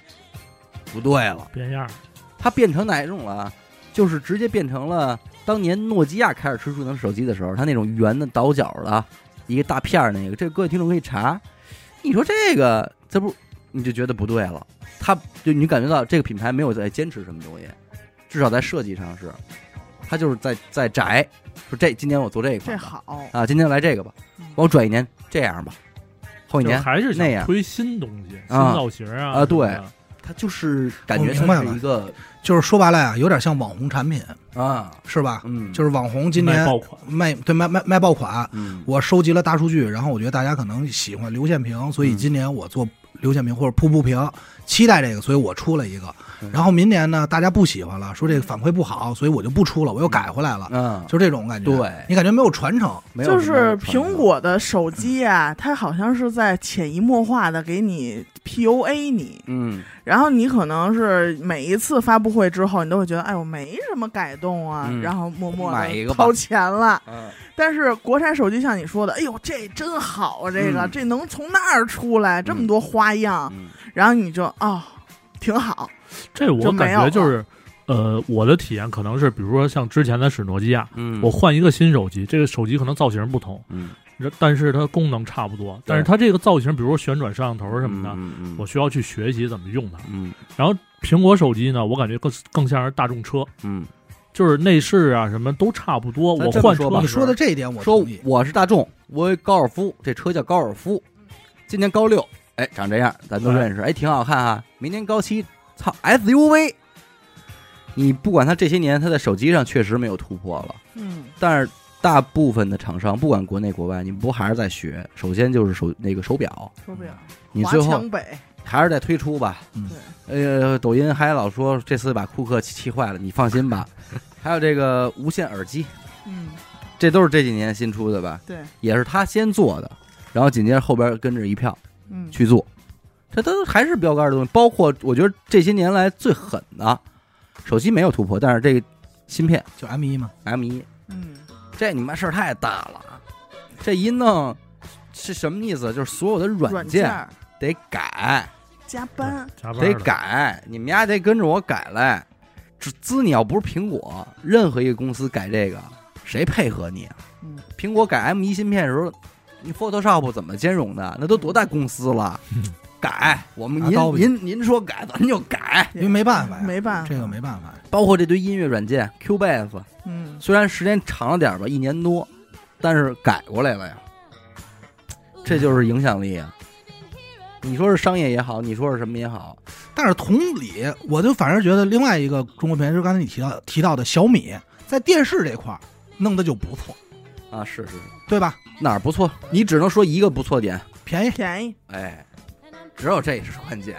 不对了，变样儿，它变成哪一种了？就是直接变成了当年诺基亚开始出智能手机的时候，它那种圆的倒角的一个大片儿那个，这个各位听众可以查。你说这个，这不你就觉得不对了？它就你感觉到这个品牌没有在坚持什么东西，至少在设计上是，它就是在在宅，说这今年我做这一款吧。这好，啊，今年来这个吧，嗯我转一年这样吧，后一年还是那样。推新东西、新啊造型啊啊对它就是感觉是一个就是说白了呀，有点像网红产品，啊，是吧？嗯，就是网红今年卖爆款，卖对卖卖卖爆款，嗯。我收集了大数据，然后我觉得大家可能喜欢流线屏，所以嗯。今年我做流线屏或者瀑布屏，期待这个，所以我出了一个嗯。然后明年呢，大家不喜欢了，说这个反馈不好，所以我就不出了，我又改回来了，嗯，就这种感觉。对你感觉没有传承，就没有就是苹果的手机啊，它好像是在潜移默化的给你 PUA 你，嗯然后你可能是每一次发布会之后，你都会觉得，哎我，没什么改动啊，嗯然后默默买一个掏钱了。嗯但是国产手机像你说的，哎呦，这真好啊，这个、嗯这能从那儿出来这么多花样，嗯。然后你就哦，挺好，这我感觉就是，呃，我的体验可能是，比如说像之前的使诺基亚，嗯，我换一个新手机，这个手机可能造型不同，嗯。但是它功能差不多，但是它这个造型，比如说旋转摄像头什么的，嗯嗯我需要去学习怎么用它。嗯。然后苹果手机呢，我感觉更更像是大众车，嗯，就是内饰啊什么都差不多。我换车说吧你说的这一点我说。我是大众，我高尔夫，这车叫高尔夫，今年高六，哎，长这样，咱都认识，哎，挺好看哈。明年高七，操 SUV，你不管他这些年他在手机上确实没有突破了，嗯，但是大部分的厂商，不管国内国外，你不还是在学？首先就是手那个手表，手表，你最后还是在推出吧。嗯呃，抖音还老说这次把库克气气坏了，你放心吧。还有这个无线耳机，嗯，这都是这几年新出的吧？对，也是他先做的，然后紧接着后边跟着一票嗯，去做，这都还是标杆的东西。包括我觉得这些年来最狠的，手机没有突破，但是这个芯片就 M 一嘛，M 一，嗯，这你妈事儿太大了。这一弄是什么意思？就是所有的软件得改，加班，得加班得改，你们家得跟着我改来。这资你要不是苹果，任何一个公司改这个，谁配合你啊？嗯，苹果改 M 一芯片的时候，你 Photoshop 怎么兼容的？那都多大公司了？改，我们您您您说改，咱就改。因为没办法呀，没办法，这个没办法。包括这堆音乐软件 Cubase，嗯，虽然时间长了点吧，一年多，但是改过来了呀。这就是影响力啊！你说是商业也好，你说是什么也好，但是同理，我就反而觉得另外一个中国品牌，就是刚才你提到提到的小米，在电视这块弄得就不错，啊，是是是，对吧？哪儿不错？你只能说一个不错点，便宜，便宜，哎，只有这是关键，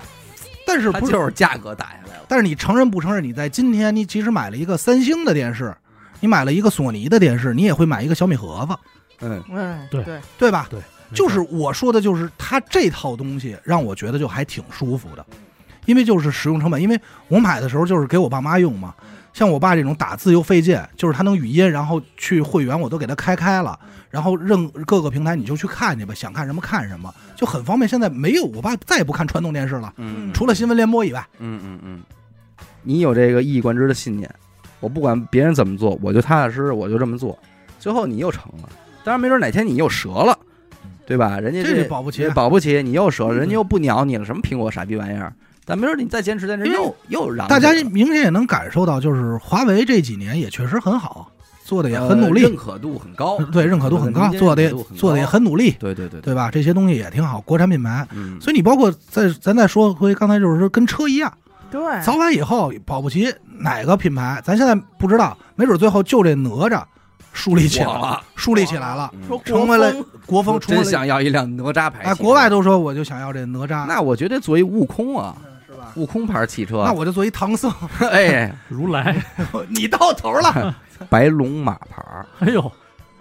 但是不是？就是价格打下来了。但是你承认不承认？你在今天，你即使买了一个三星的电视，你买了一个索尼的电视，你也会买一个小米盒子，嗯，哎，对对，对吧？对，就是我说的，就是它这套东西让我觉得就还挺舒服的，因为就是使用成本，因为我买的时候就是给我爸妈用嘛。像我爸这种打字又费劲，就是他能语音，然后去会员我都给他开开了，然后任各个平台你就去看去吧，想看什么看什么，就很方便。现在没有，我爸再也不看传统电视了，嗯除了新闻联播以外。嗯嗯嗯，你有这个一以贯之的信念，我不管别人怎么做，我就踏踏实实，我就这么做，最后你又成了。当然，没准哪天你又折了，对吧？人家这保不齐保不齐你又折了，嗯人家又不鸟你了，什么苹果傻逼玩意儿？但没准你再坚持坚持，又又让大家明显也能感受到，就是华为这几年也确实很好，做的也很努力，认可度很高，对认可度很高，做的也做的也很努力，对对对，对吧？这些东西也挺好，国产品牌。嗯，所以你包括在咱再说回刚才就是说跟车一样，对，早晚以后保不齐哪个品牌，咱现在不知道，没准最后就这哪吒树立起来了，树立起来了，嗯成为了国风，真想要一辆哪吒牌汽哎，国外都说我就想要这哪吒，那我觉得作为悟空啊，是吧？悟空牌汽车，那我就做一唐僧，哎，如来，你到头了，白龙马牌儿，哎呦，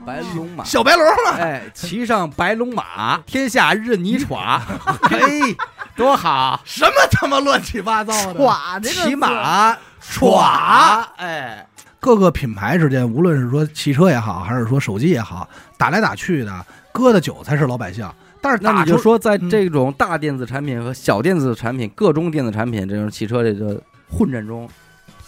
白龙马，小白龙了，哎，骑上白龙马，天下任你闯，嘿，多好！什么他妈乱七八糟的，唰，这个骑马耍，哎，各个品牌之间，无论是说汽车也好，还是说手机也好，打来打去的，割的韭菜是老百姓。但是那你就说，在嗯这种大电子产品和小电子产品、各种电子产品这种汽车这个混战中，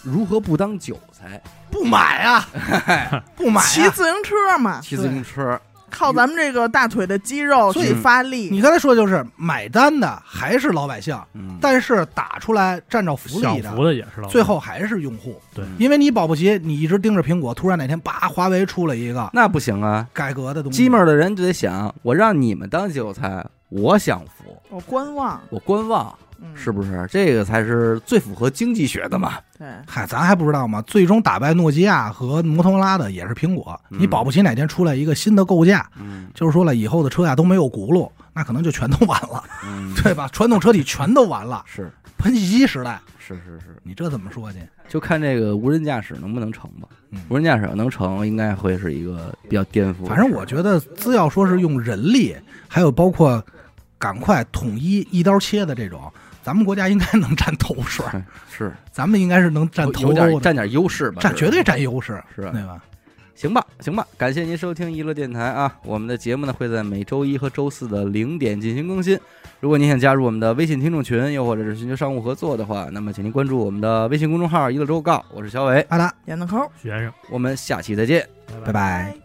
如何不当韭菜？不买啊，不买啊。骑自行车嘛，骑自行车，靠咱们这个大腿的肌肉所以去发力。你刚才说的就是买单的还是老百姓，嗯，但是打出来占着福利的也是最后还是用户。对嗯因为你保不齐你一直盯着苹果，突然哪天叭，华为出了一个那不行啊！改革的东西，鸡门的人就得想，我让你们当韭菜，我享福，我观望，我观望，嗯，是不是？这个才是最符合经济学的嘛。对，嗨，咱还不知道吗？最终打败诺基亚和摩托罗拉的也是苹果。嗯你保不齐哪天出来一个新的构架，嗯就是说了以后的车呀都没有轱辘，那可能就全都完了，嗯，对吧？传统车体全都完了，是喷气机时代，是是是，你这怎么说去？就看这个无人驾驶能不能成吧。嗯无人驾驶要能成，应该会是一个比较颠覆。反正我觉得，只要说是用人力，还有包括赶快统一一刀切的这种，咱们国家应该能占头水，哎 是咱们应该是能占头的，有点占点优势吧，占绝对占优势，是吧对吧？行吧，行吧，感谢您收听娱乐电台啊！我们的节目呢会在每周一和周四的零点进行更新。如果您想加入我们的微信听众群，又或者是寻求商务合作的话，那么请您关注我们的微信公众号“娱乐周告”，我是小伟，阿达，点个扣，许先生，我们下期再见。拜拜。拜。